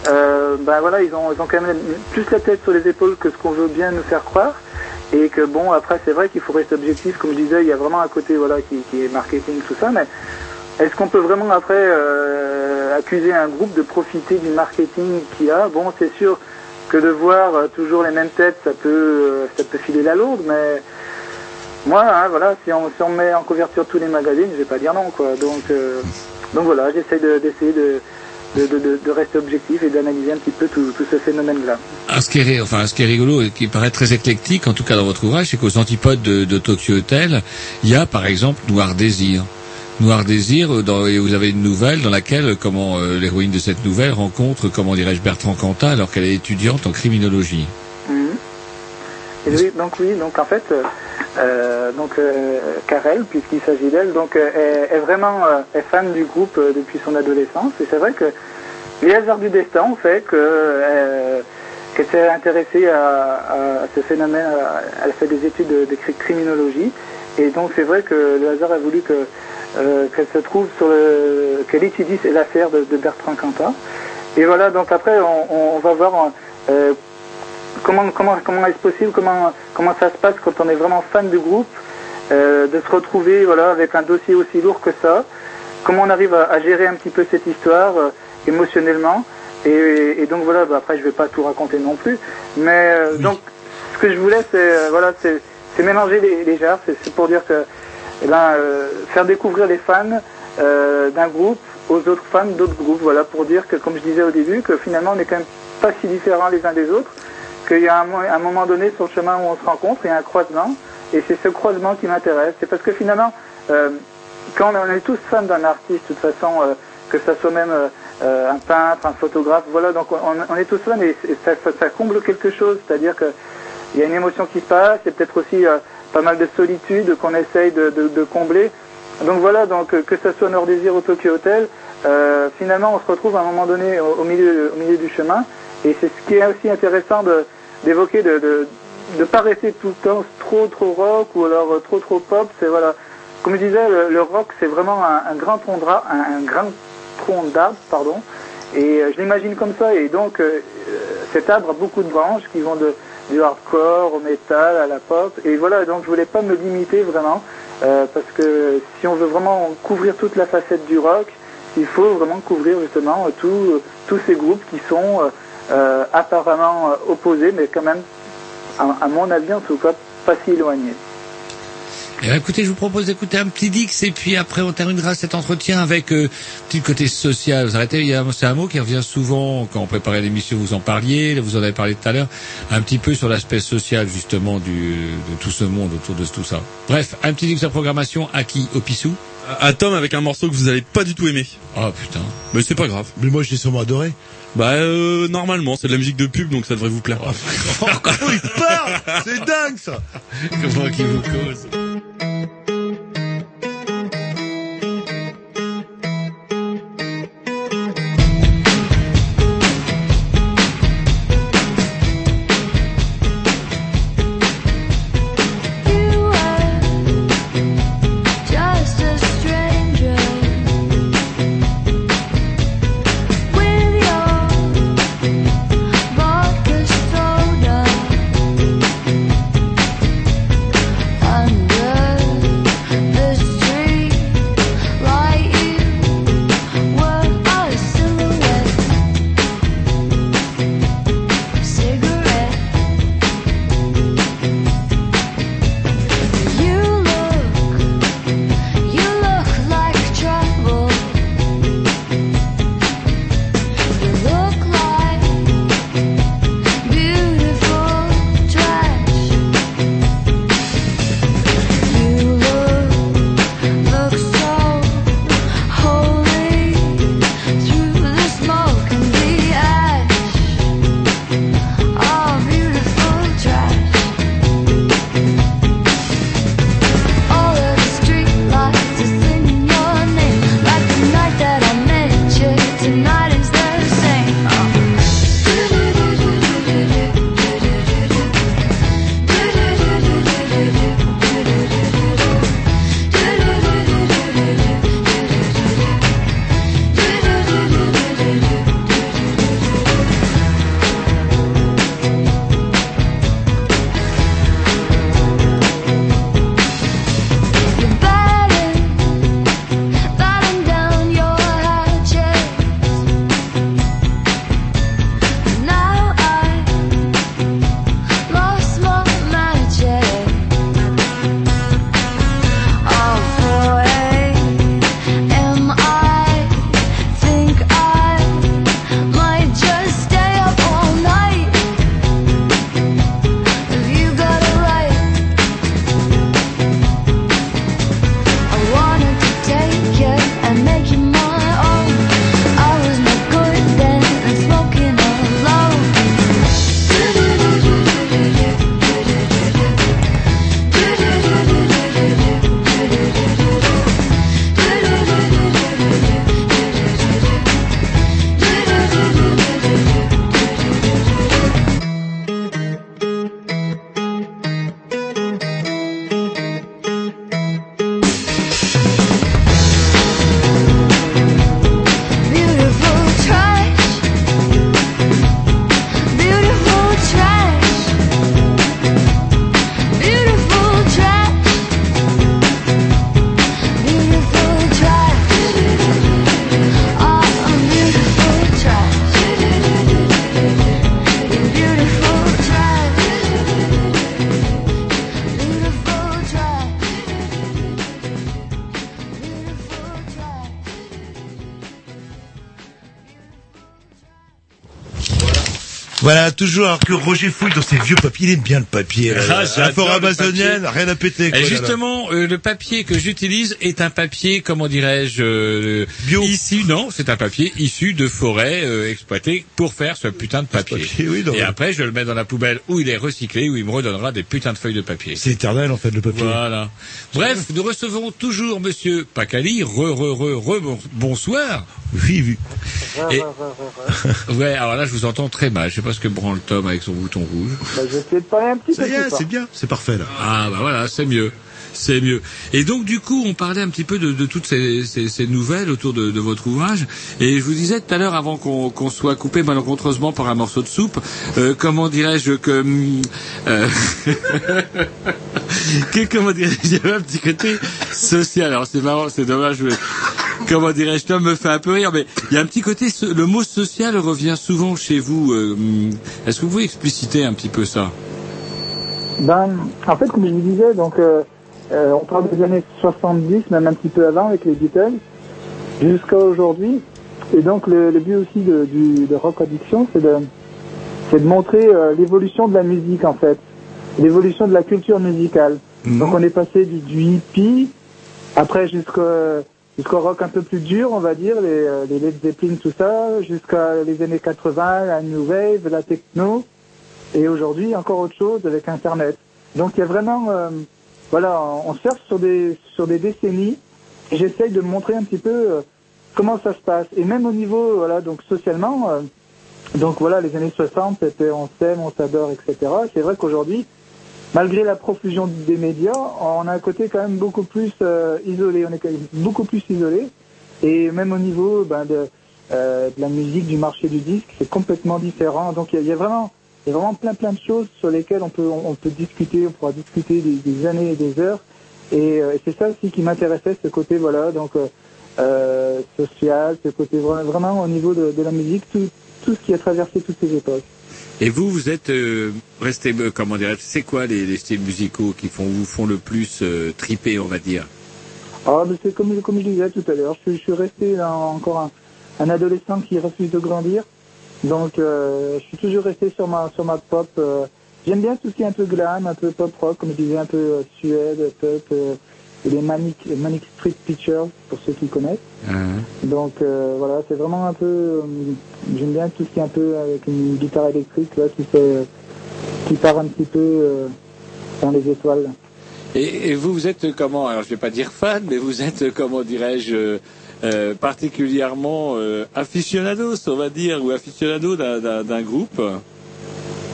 euh, ben voilà, ils ont, ils ont quand même plus la tête sur les épaules que ce qu'on veut bien nous faire croire. Et que bon, après, c'est vrai qu'il faut rester objectif. Comme je disais, il y a vraiment un côté voilà qui, est marketing, tout ça. Mais est-ce qu'on peut vraiment après euh, accuser un groupe de profiter du marketing qu'il a? Bon, c'est sûr que de voir euh, toujours les mêmes têtes, ça peut, ça peut filer la lourde. Mais moi, hein, voilà, si on, met en couverture tous les magazines, je vais pas dire non, quoi. Donc, euh, donc voilà, j'essaie de, d'essayer de, de, rester objectif et d'analyser un petit peu tout, ce phénomène-là. Ah, ce qui est, enfin, ce qui est rigolo et qui paraît très éclectique, en tout cas dans votre ouvrage, c'est qu'aux antipodes de, Tokyo Hotel, il y a par exemple Noir Désir. Noir Désir, euh, et vous avez une nouvelle dans laquelle, euh, comment l'héroïne de cette nouvelle rencontre, comment dirais-je, Bertrand Cantat, alors qu'elle est étudiante en criminologie. Donc oui, donc en fait, euh, euh, donc euh, Karel, puisqu'il s'agit d'elle, donc est, vraiment fan du groupe depuis son adolescence. Et c'est vrai que les hasards du destin ont fait que qu'elle s'est intéressée à, ce phénomène. elle fait des études de, de cri- criminologie. Et donc c'est vrai que le hasard a voulu que qu'elle se trouve sur le qu'elle étudie l'affaire de, de Bertrand Cantat. Et voilà, donc après on, va voir comment comment comment est-ce possible comment comment ça se passe quand on est vraiment fan du groupe euh, de se retrouver voilà avec un dossier aussi lourd que ça? Comment on arrive à, à gérer un petit peu cette histoire euh, émotionnellement? Et, et donc voilà bah, après je vais pas tout raconter non plus mais euh, donc ce que je voulais c'est voilà c'est mélanger les, les genres c'est pour dire que eh ben, faire découvrir les fans d'un groupe aux autres fans d'autres groupes voilà pour dire que comme je disais au début que finalement on est quand même pas si différents les uns des autres qu'il y a un, un moment donné sur le chemin où on se rencontre, il y a un croisement, et c'est ce croisement qui m'intéresse. C'est parce que finalement, euh, quand on est tous fans d'un artiste, de toute façon, euh, que ça soit même euh, un peintre, un photographe, voilà, donc on, est tous fans et, ça, ça- ça comble quelque chose, c'est-à-dire que il y a une émotion qui se passe, et peut-être aussi pas mal de solitude qu'on essaye de, combler. Donc voilà, donc que ce soit Nord Désir ou Tokyo Hotel, finalement on se retrouve à un moment donné au, au au milieu du chemin, et c'est ce qui est aussi intéressant de d'évoquer de, de de pas rester tout le temps trop trop rock ou alors euh, trop trop pop. C'est voilà, comme je disais, le, rock c'est vraiment un, grand tronc d'arbre, grand tronc d'arbre, pardon. Et euh, je l'imagine comme ça. Et donc euh, cet arbre a beaucoup de branches qui vont de du hardcore au métal à la pop. Et voilà, donc je voulais pas me limiter vraiment parce que si on veut vraiment couvrir toute la facette du rock, il faut vraiment couvrir justement euh, tous ces groupes qui sont euh, apparemment euh, opposés, mais quand même, à, à mon avis en tout cas, pas si éloignés. Eh bien, écoutez, je vous propose d'écouter un petit Dix et puis après on terminera cet entretien avec euh, petit côté social. Vous arrêtez, il y a- c'est un mot qui revient souvent quand on préparait l'émission, vous en parliez, vous en avez parlé tout à l'heure, un petit peu sur l'aspect social justement du, de tout ce monde autour de tout ça. Bref, un petit Dix de programmation à qui Au Pissou À Tom avec un morceau que vous allez pas du tout aimer. Oh putain. Mais c'est pas grave. Mais moi, je l'ai sûrement adoré. Bah euh, normalement, c'est de la musique de pub, donc ça devrait vous plaire. Oh, comment il parle C'est dingue, ça Comment qu'il vous cause toujours alors que Roger fouille dans ses vieux papiers, il aime bien le papier. là. Ah, La j'adore forêt amazonienne, rien à péter. quoi, Et là, là. justement, euh, le papier que j'utilise est un papier, comment dirais-je, euh, Bio. Issu, non, c'est un papier issu de forêts euh, exploitées pour faire ce putain de papier. papier, oui, non, Et après, je le mets dans la poubelle où il est recyclé, où il me redonnera des putains de feuilles de papier. C'est éternel en fait le papier. Voilà. Bref, nous recevons toujours Monsieur Pacali. Re, re, re, re, bon- bonsoir. Oui, oui. Et- Ouais, alors là, je vous entends très mal. Je sais pas ce que branle Tom avec son bouton rouge. Bah, je vais essayer de parler un petit peu c'est bien, c'est parfait là. Ah bah voilà, c'est mieux. C'est mieux. Et donc du coup, on parlait un petit peu de, de toutes ces, ces, ces nouvelles autour de, de votre ouvrage. Et je vous disais tout à l'heure, avant qu'on soit coupé malencontreusement par un morceau de soupe, euh, comment dirais-je que, hum, euh, que comment dirais-je, il y avait un petit côté social. Alors c'est marrant, c'est dommage. comment dirais-je, me fait un peu rire, mais il y a un petit côté, le mot social revient souvent chez vous. euh, Est-ce que vous pouvez expliciter un petit peu ça? Ben, en fait, comme je vous disais, donc, euh, euh, on parle des années 70, même un petit peu avant avec les Beatles, jusqu'à aujourd'hui. Et donc, le, le but aussi de, du, de Rock Addiction, c'est de, de montrer euh, l'évolution de la musique, en fait. L'évolution de la culture musicale. Donc, on est passé du, du hippie, après jusqu'au jusqu'au rock un peu plus dur, on va dire, les, euh, les Led Zeppelin, tout ça, jusqu'à les années 80, la New Wave, la techno et aujourd'hui encore autre chose avec Internet. Donc il y a vraiment, euh, voilà, on surfe sur des sur des décennies. J'essaye de montrer un petit peu euh, comment ça se passe et même au niveau, voilà, donc socialement, euh, donc voilà, les années 60, c'était on s'aime, on s'adore, etc. C'est vrai qu'aujourd'hui, malgré la profusion des médias, on a un côté quand même beaucoup plus euh, isolé. On est quand même beaucoup plus isolé et même au niveau ben, de, euh, de la musique, du marché du disque, c'est complètement différent. Donc il y, a- vraiment y a vraiment plein plein de choses sur lesquelles on peut on, peut discuter, on pourra discuter des, années et des heures. Et, euh, et c'est ça aussi qui m'intéressait, ce côté voilà donc social, ce côté vra- vraiment au niveau de, la musique, tout ce qui a traversé toutes ces époques. Et vous, vous êtes euh, resté, euh, comment dirais c'est quoi les, les styles musicaux qui vous font le plus euh, triper, on va dire? Ah, mais c'est comme, comme je disais tout à l'heure, je, suis resté encore un, adolescent qui refuse de grandir. Donc, euh, je suis toujours resté sur ma, sur ma pop. J'aime bien tout ce qui est un peu glam, un peu pop rock, comme je disais, un peu Suède, pop, et les Manic, Street Pictures, pour ceux qui connaissent. Donc, euh, voilà, c'est vraiment un peu... euh, J'aime bien tout ce qui est un peu avec une guitare électrique, là, qui fait... qui part un petit peu euh, dans les étoiles. et, et vous, vous êtes comment Alors, je vais pas dire fan, mais vous êtes, comment dirais-je, euh, particulièrement euh, aficionados, on va dire, ou aficionado d'un- groupe?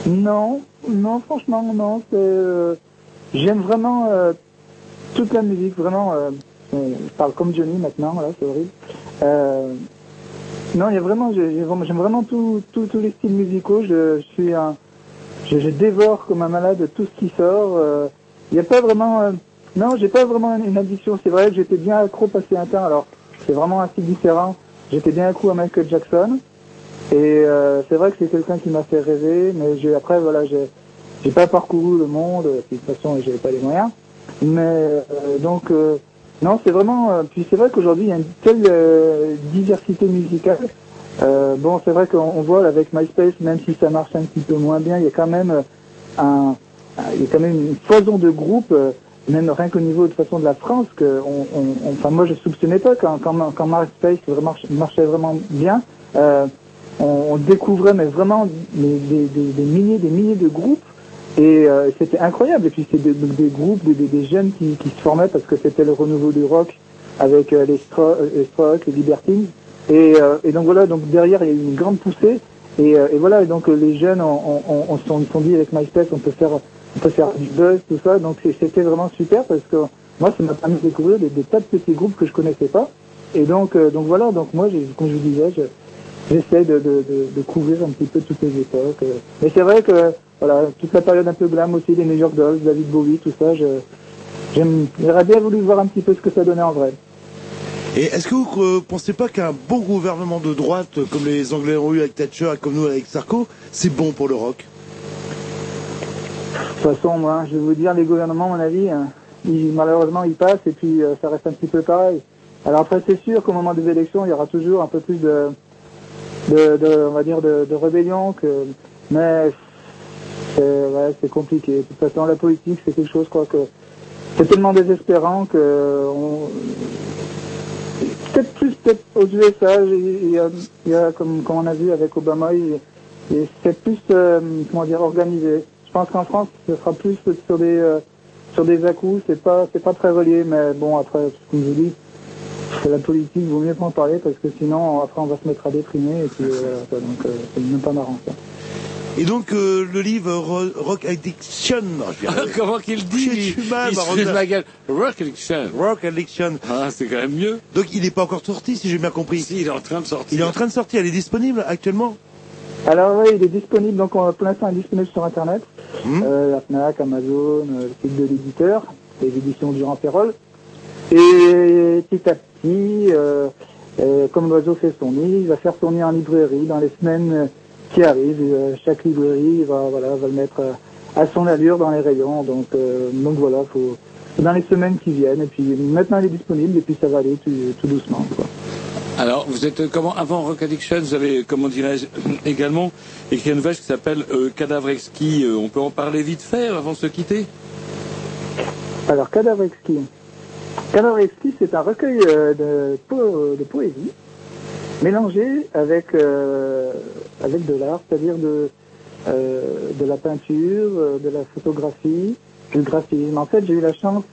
Non, non, franchement, non. Euh, j'aime vraiment toute la musique, vraiment. euh, euh, je parle comme Johnny maintenant, là, c'est horrible. Euh, non, il y a vraiment, j'ai- j'ai vraiment- j'aime vraiment tous les styles musicaux. Je, suis un, je, je dévore comme un malade tout ce qui sort. Il n'y a pas vraiment, non, j'ai pas vraiment une addiction. C'est vrai que j'étais bien accro passé un temps. Alors, c'est vraiment assez différent. J'étais bien accro à Michael Jackson. Et euh, c'est vrai que c'est quelqu'un qui m'a fait rêver, mais j'ai, après, voilà, j'ai, j'ai pas parcouru le monde, de toute façon, j'avais pas les moyens. Mais euh, donc, euh, non, c'est vraiment. euh, puis c'est vrai qu'aujourd'hui, il y a une telle diversité musicale. Bon, c'est vrai qu'on on voit avec MySpace, même si ça marche un petit peu moins bien, il y a quand même un, il y a quand même une foison de groupes, même rien qu'au niveau de façon de la France, que on, on- enfin moi je soupçonnais pas quand quand, quand MySpace marchait vraiment bien. Euh, on, découvrait mais vraiment des, des- des milliers des milliers de groupes et euh, c'était incroyable. Et puis c'est des, des groupes des, des- jeunes qui, qui se formaient parce que c'était le renouveau du rock avec euh, les, Stro euh, les Strokes, les Libertines. Et, euh, et donc voilà donc derrière il y a eu une grande poussée. Et, euh, et voilà et donc les jeunes on, on, sont- dit avec MySpace on peut faire on peut faire du buzz tout ça. Donc c'était vraiment super parce que moi ça m'a permis de découvrir des, tas de petits groupes que je connaissais pas. Et donc donc voilà donc moi comme je vous disais je, j'essaie de, de, de, de couvrir un petit peu toutes les époques. Mais c'est vrai que voilà, toute la période un peu glam aussi, les New York Dolls, David Bowie, tout ça, j'aurais bien voulu voir un petit peu ce que ça donnait en vrai. Et est-ce que vous ne pensez pas qu'un bon gouvernement de droite, euh, comme les Anglais ont eu avec Thatcher et comme nous avec Sarko, c'est bon pour le rock? De toute façon, moi, je vais vous dire, les gouvernements, à mon avis, hein, ils, malheureusement, ils passent et puis euh, ça reste un petit peu pareil. Alors après, c'est sûr qu'au moment des élections, il y aura toujours un peu plus de, de, de on va dire, de, de rébellion. Que... Mais c'est compliqué. De toute façon, la politique, c'est quelque chose, quoi, que c'est tellement désespérant que peut-être plus peut-être aux USA, il y a, comme, comme on a vu avec Obama, c'est plus euh, comment dire organisé. Je pense qu'en France, ce sera plus sur des euh, sur des à-coups. C'est pas c'est pas très relié, mais bon après, comme je vous dis, la politique, vaut mieux pas en parler parce que sinon après on va se mettre à déprimer et puis euh, donc c'est même pas marrant. Et donc euh, le livre Ro- Rock Addiction, arriver. Comment qu'il dit Je suis mal, Il se Maroza. fait de ma gueule. Rock Addiction. Rock Addiction. Ah, c'est quand même mieux. Donc il n'est pas encore sorti, si j'ai bien compris. Si, il est en train de sortir. Il est en train de sortir, il est disponible actuellement Alors oui, il est disponible, donc on, pour l'instant il est disponible sur internet, euh, la FNAC, Amazon, euh, le site de l'éditeur, les éditions Durand Perrol. Et petit à petit, euh, euh, comme l'oiseau fait son nid, il va faire son nid en librairie dans les semaines euh, qui arrivent. Euh, chaque librairie va, voilà, va le mettre euh, à son allure dans les rayons. Donc, euh, donc voilà, faut, dans les semaines qui viennent. Et puis maintenant il est disponible et puis ça va aller tout, tout doucement. Quoi. Alors, vous êtes comment avant Rock Addiction, vous avez comment dirais-je également écrit une ouvrage qui s'appelle euh, Cadavre exquis. On peut en parler vite fait avant de se quitter? Alors, Cadavre exquis. Cadavre exquis, c'est un recueil euh, de, po- de poésie mélangé avec, euh, avec de l'art, c'est-à-dire de, euh, de la peinture, euh, de la photographie, du graphisme. En fait, j'ai eu la chance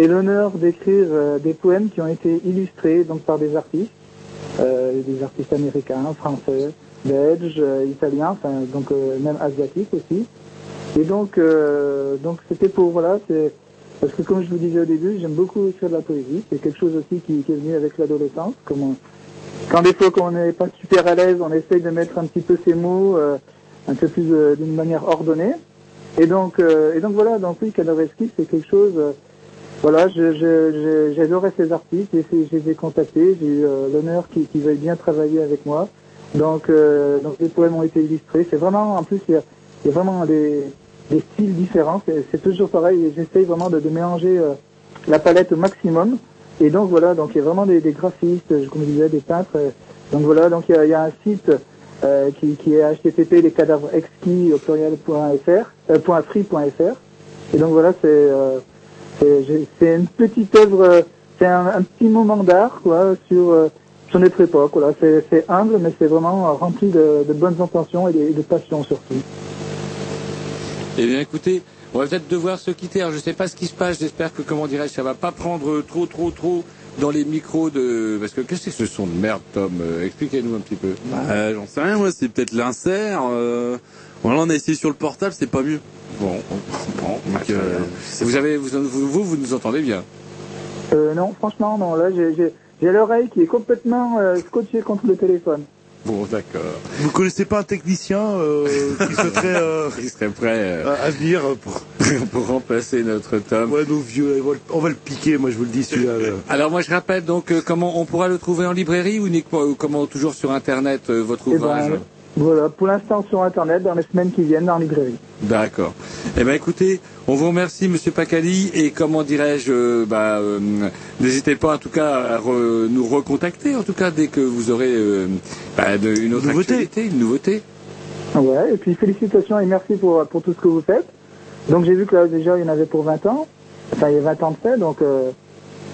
et l'honneur d'écrire euh, des poèmes qui ont été illustrés donc par des artistes, des artistes américains, français, belges, italiens, enfin donc même asiatiques aussi. Et donc, donc c'était pour voilà, c'est parce que comme je vous disais au début, j'aime beaucoup écrire de la poésie. C'est quelque chose aussi qui, qui est venu avec l'adolescence. Comme on- quand des fois qu'on n'est pas super à l'aise, on essaye de mettre un petit peu ces mots euh, un peu plus euh, d'une manière ordonnée. Et donc, euh, et donc voilà, donc oui, Cadaveski, c'est quelque chose. euh, voilà, j'adorais ces artistes, fait- je les ai contactés, j'ai eu euh, l'honneur qu'ils veuillent bien travailler avec moi. Donc, donc les poèmes ont été illustrés. C'est vraiment, en plus, il y a, il y a vraiment des, des styles différents. C'est toujours pareil. et J'essaye vraiment de, de mélanger euh, la palette au maximum. Et donc voilà, donc il y a vraiment des, graphistes, euh, comme je disais, des peintres. euh, Donc voilà, donc il y a, un site euh, qui, est http les cadavres exquis au pluriel.fr. Et donc voilà, c'est une petite œuvre, c'est un, petit moment d'art sur sur notre époque. Voilà, c'est humble, mais c'est vraiment rempli de, bonnes intentions et de, de passion surtout. Eh bien, écoutez, on va peut-être devoir se quitter. Alors, je ne sais pas ce qui se passe. J'espère que, comment dirais-je, ça va pas prendre trop, trop, trop dans les micros de. Parce que qu'est-ce que c'est que ce son de merde, Tom Euh, Expliquez-nous un petit peu. Bah, j'en sais rien, moi, c'est peut-être l'insert. Euh... Voilà, on a essayé sur le portable, c'est pas mieux. Bon, bon, Donc, euh, vous avez, vous, vous, vous, nous entendez bien? Euh, non, franchement, non. Là, j'ai j'ai- j'ai l'oreille qui est complètement euh, scotchée contre le téléphone. Bon, d'accord. Vous connaissez pas un technicien euh, qui souhaiterait euh, Il serait prêt euh, à venir pour... pour remplacer notre Tom? Ouais, nos vieux, on va le- piquer, moi je vous le dis celui-là. là. Alors moi je rappelle donc euh, comment on pourra le trouver en librairie ou uniquement ou comment toujours sur internet euh, votre Eh ben, ouvrage? Voilà, pour l'instant sur Internet, dans les semaines qui viennent, dans la librairie. D'accord. Eh ben écoutez, on vous remercie Monsieur Pacali et comment dirais-je, euh, bah, euh, n'hésitez pas en tout cas à re- nous recontacter en tout cas dès que vous aurez euh, bah, de- une autre Nouveauté. actualité, une nouveauté. Ouais, et puis félicitations et merci pour, pour tout ce que vous faites. Donc j'ai vu que là déjà il y en avait pour 20 ans. Enfin il y a 20 ans de fait, donc euh,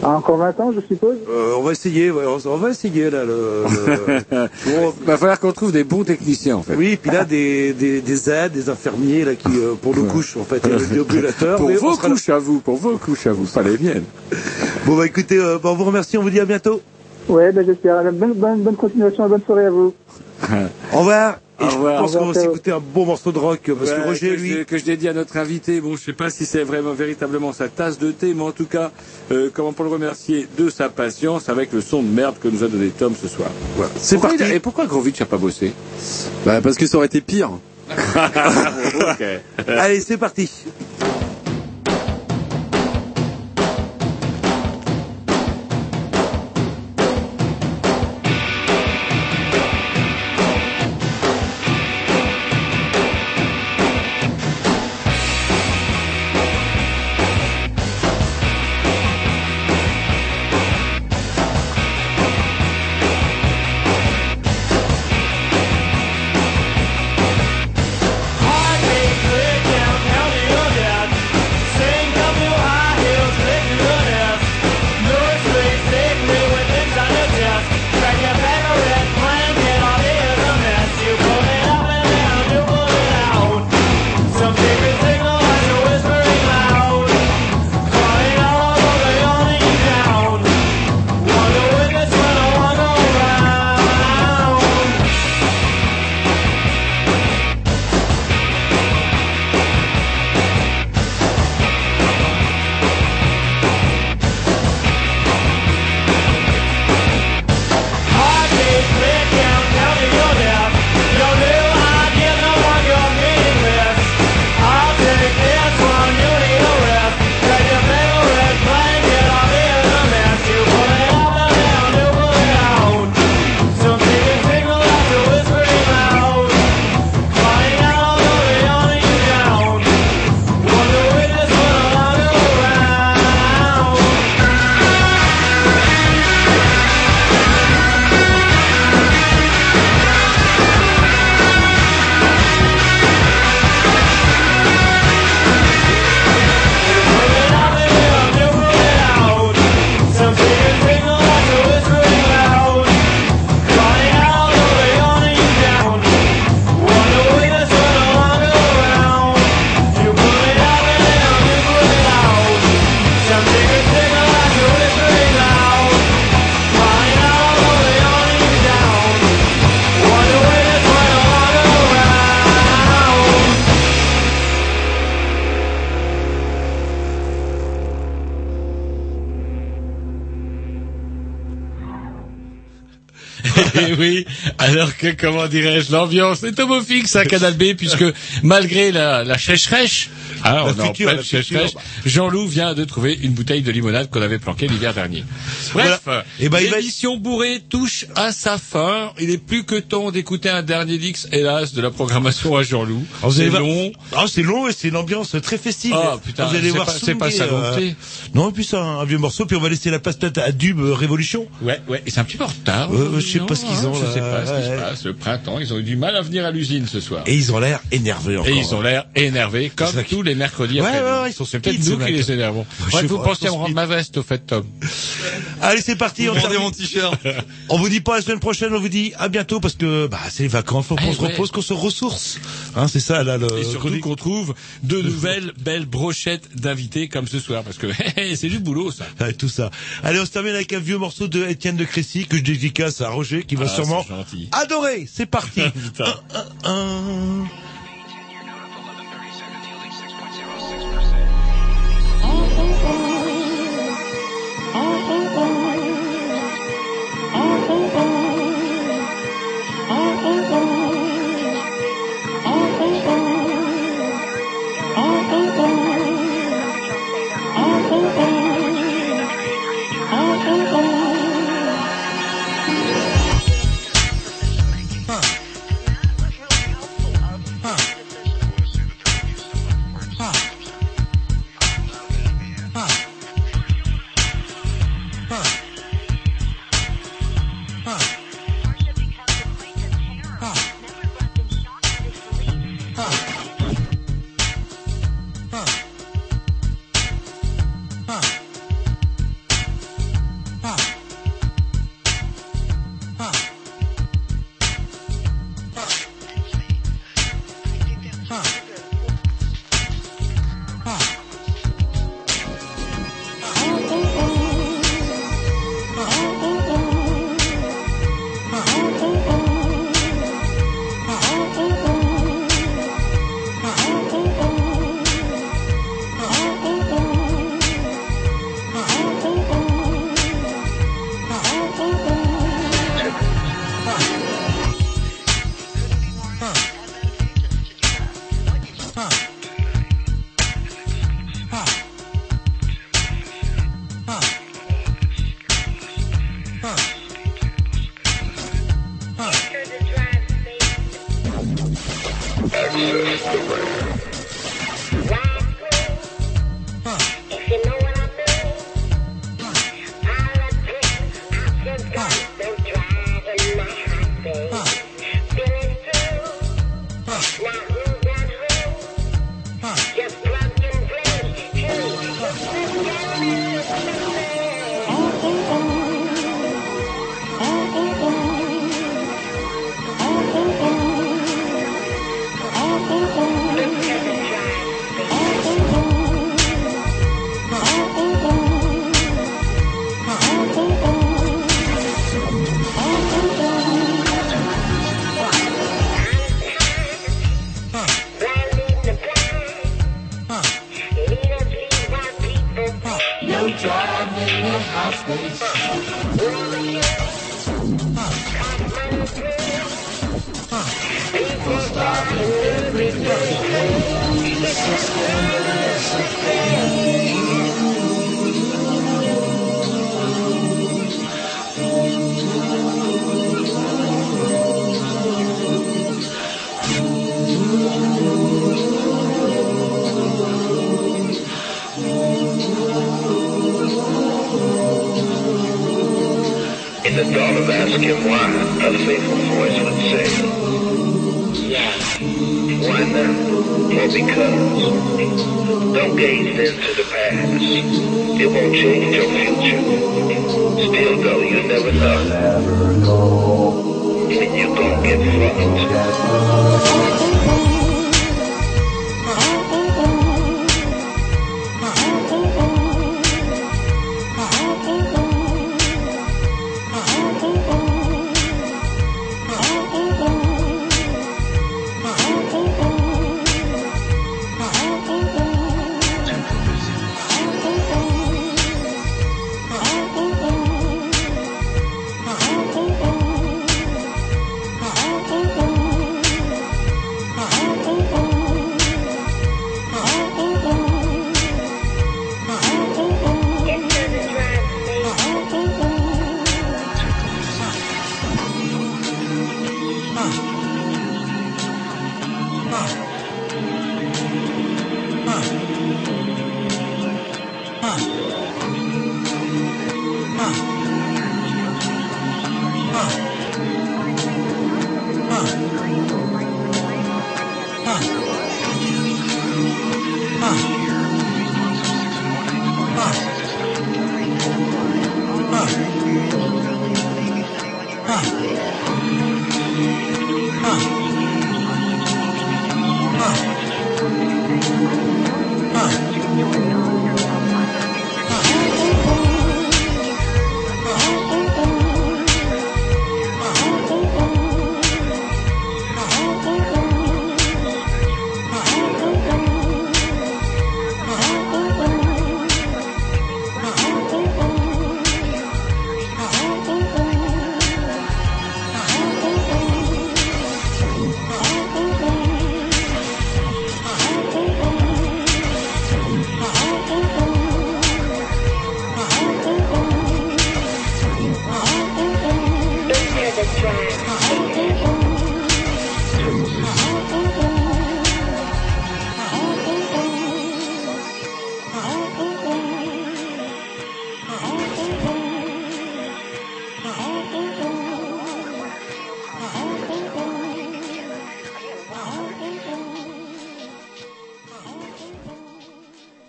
encore 20 ans je suppose. Euh, on va essayer, ouais, on, on va essayer là. Le, le- Bon, Va falloir qu'on trouve des bons techniciens en fait. oui, puis là des, des, des aides, des infirmiers là qui euh, pour nos couches en fait, et le déambulateur. Pour vos là. couches à vous, pour vos couches à vous, pas les miennes. Bon bah écoutez, euh, bah, on vous remercie, on vous dit à bientôt. Ouais, ben j'espère. Bonne, bonne, bonne continuation bonne soirée à vous. Au revoir. Et Au je pense qu'on va s'écouter un bon morceau de rock parce que Roger lui. je, que je dédie à notre invité. Bon, je sais pas si c'est vraiment véritablement sa tasse de thé, mais en tout cas, euh, comment pour le remercier de sa patience avec le son de merde que nous a donné Tom ce soir. C'est parti. Et pourquoi Grovitch a pas bossé? Bah, parce que ça aurait été pire. Allez, c'est parti. Et oui, alors que, comment dirais-je, l'ambiance est homofixe à Canal B, puisque malgré la, la chèche-rèche, ah, on en Jean-Loup vient de trouver une bouteille de limonade qu'on avait planquée l'hiver dernier. Bref, Et ben, il va- l'émission bourrée touche à sa fin. Il est plus que temps d'écouter un dernier dix, hélas, de la programmation à Jean-Loup. Vous C'est long. Ah, c'est long et c'est une ambiance très festive. Ah, putain, vous allez voir pas- c'est pas swinguer, ça non et puis c'est un, un vieux morceau, puis on va laisser la place peut-être à Dub euh, Révolution. Ouais, ouais, et c'est un petit peu en retard. Ouais, je sais Non, pas ce qu'ils ont, Je sais pas ce qui se passe. Le printemps, ils ont eu du mal à venir à l'usine ce soir. Et ils ont l'air énervés encore. Et ils ont l'air énervés, comme tous les mercredis Ouais, après. ouais, ouais, ils sont C'est peut-être nous qui les énervons. Vous pensiez ils à me rendre ma veste, au fait, Tom. Allez, c'est parti. On, termine. mon t-shirt. on vous dit pas la semaine prochaine, on vous dit à bientôt parce que bah c'est les vacances, faut qu'on Eh se repose, qu'on se ressource. Hein, c'est ça là le. Et surtout qu'on trouve de nouvelles belles brochettes d'invités comme ce soir, parce que c'est du boulot, ça. Ouais, tout ça. Allez, on se termine avec un vieux morceau de Étienne de Crécy que je dédicace à Roger qui va Ah, sûrement c'est gentil. adorer. C'est parti. Putain. Un, un.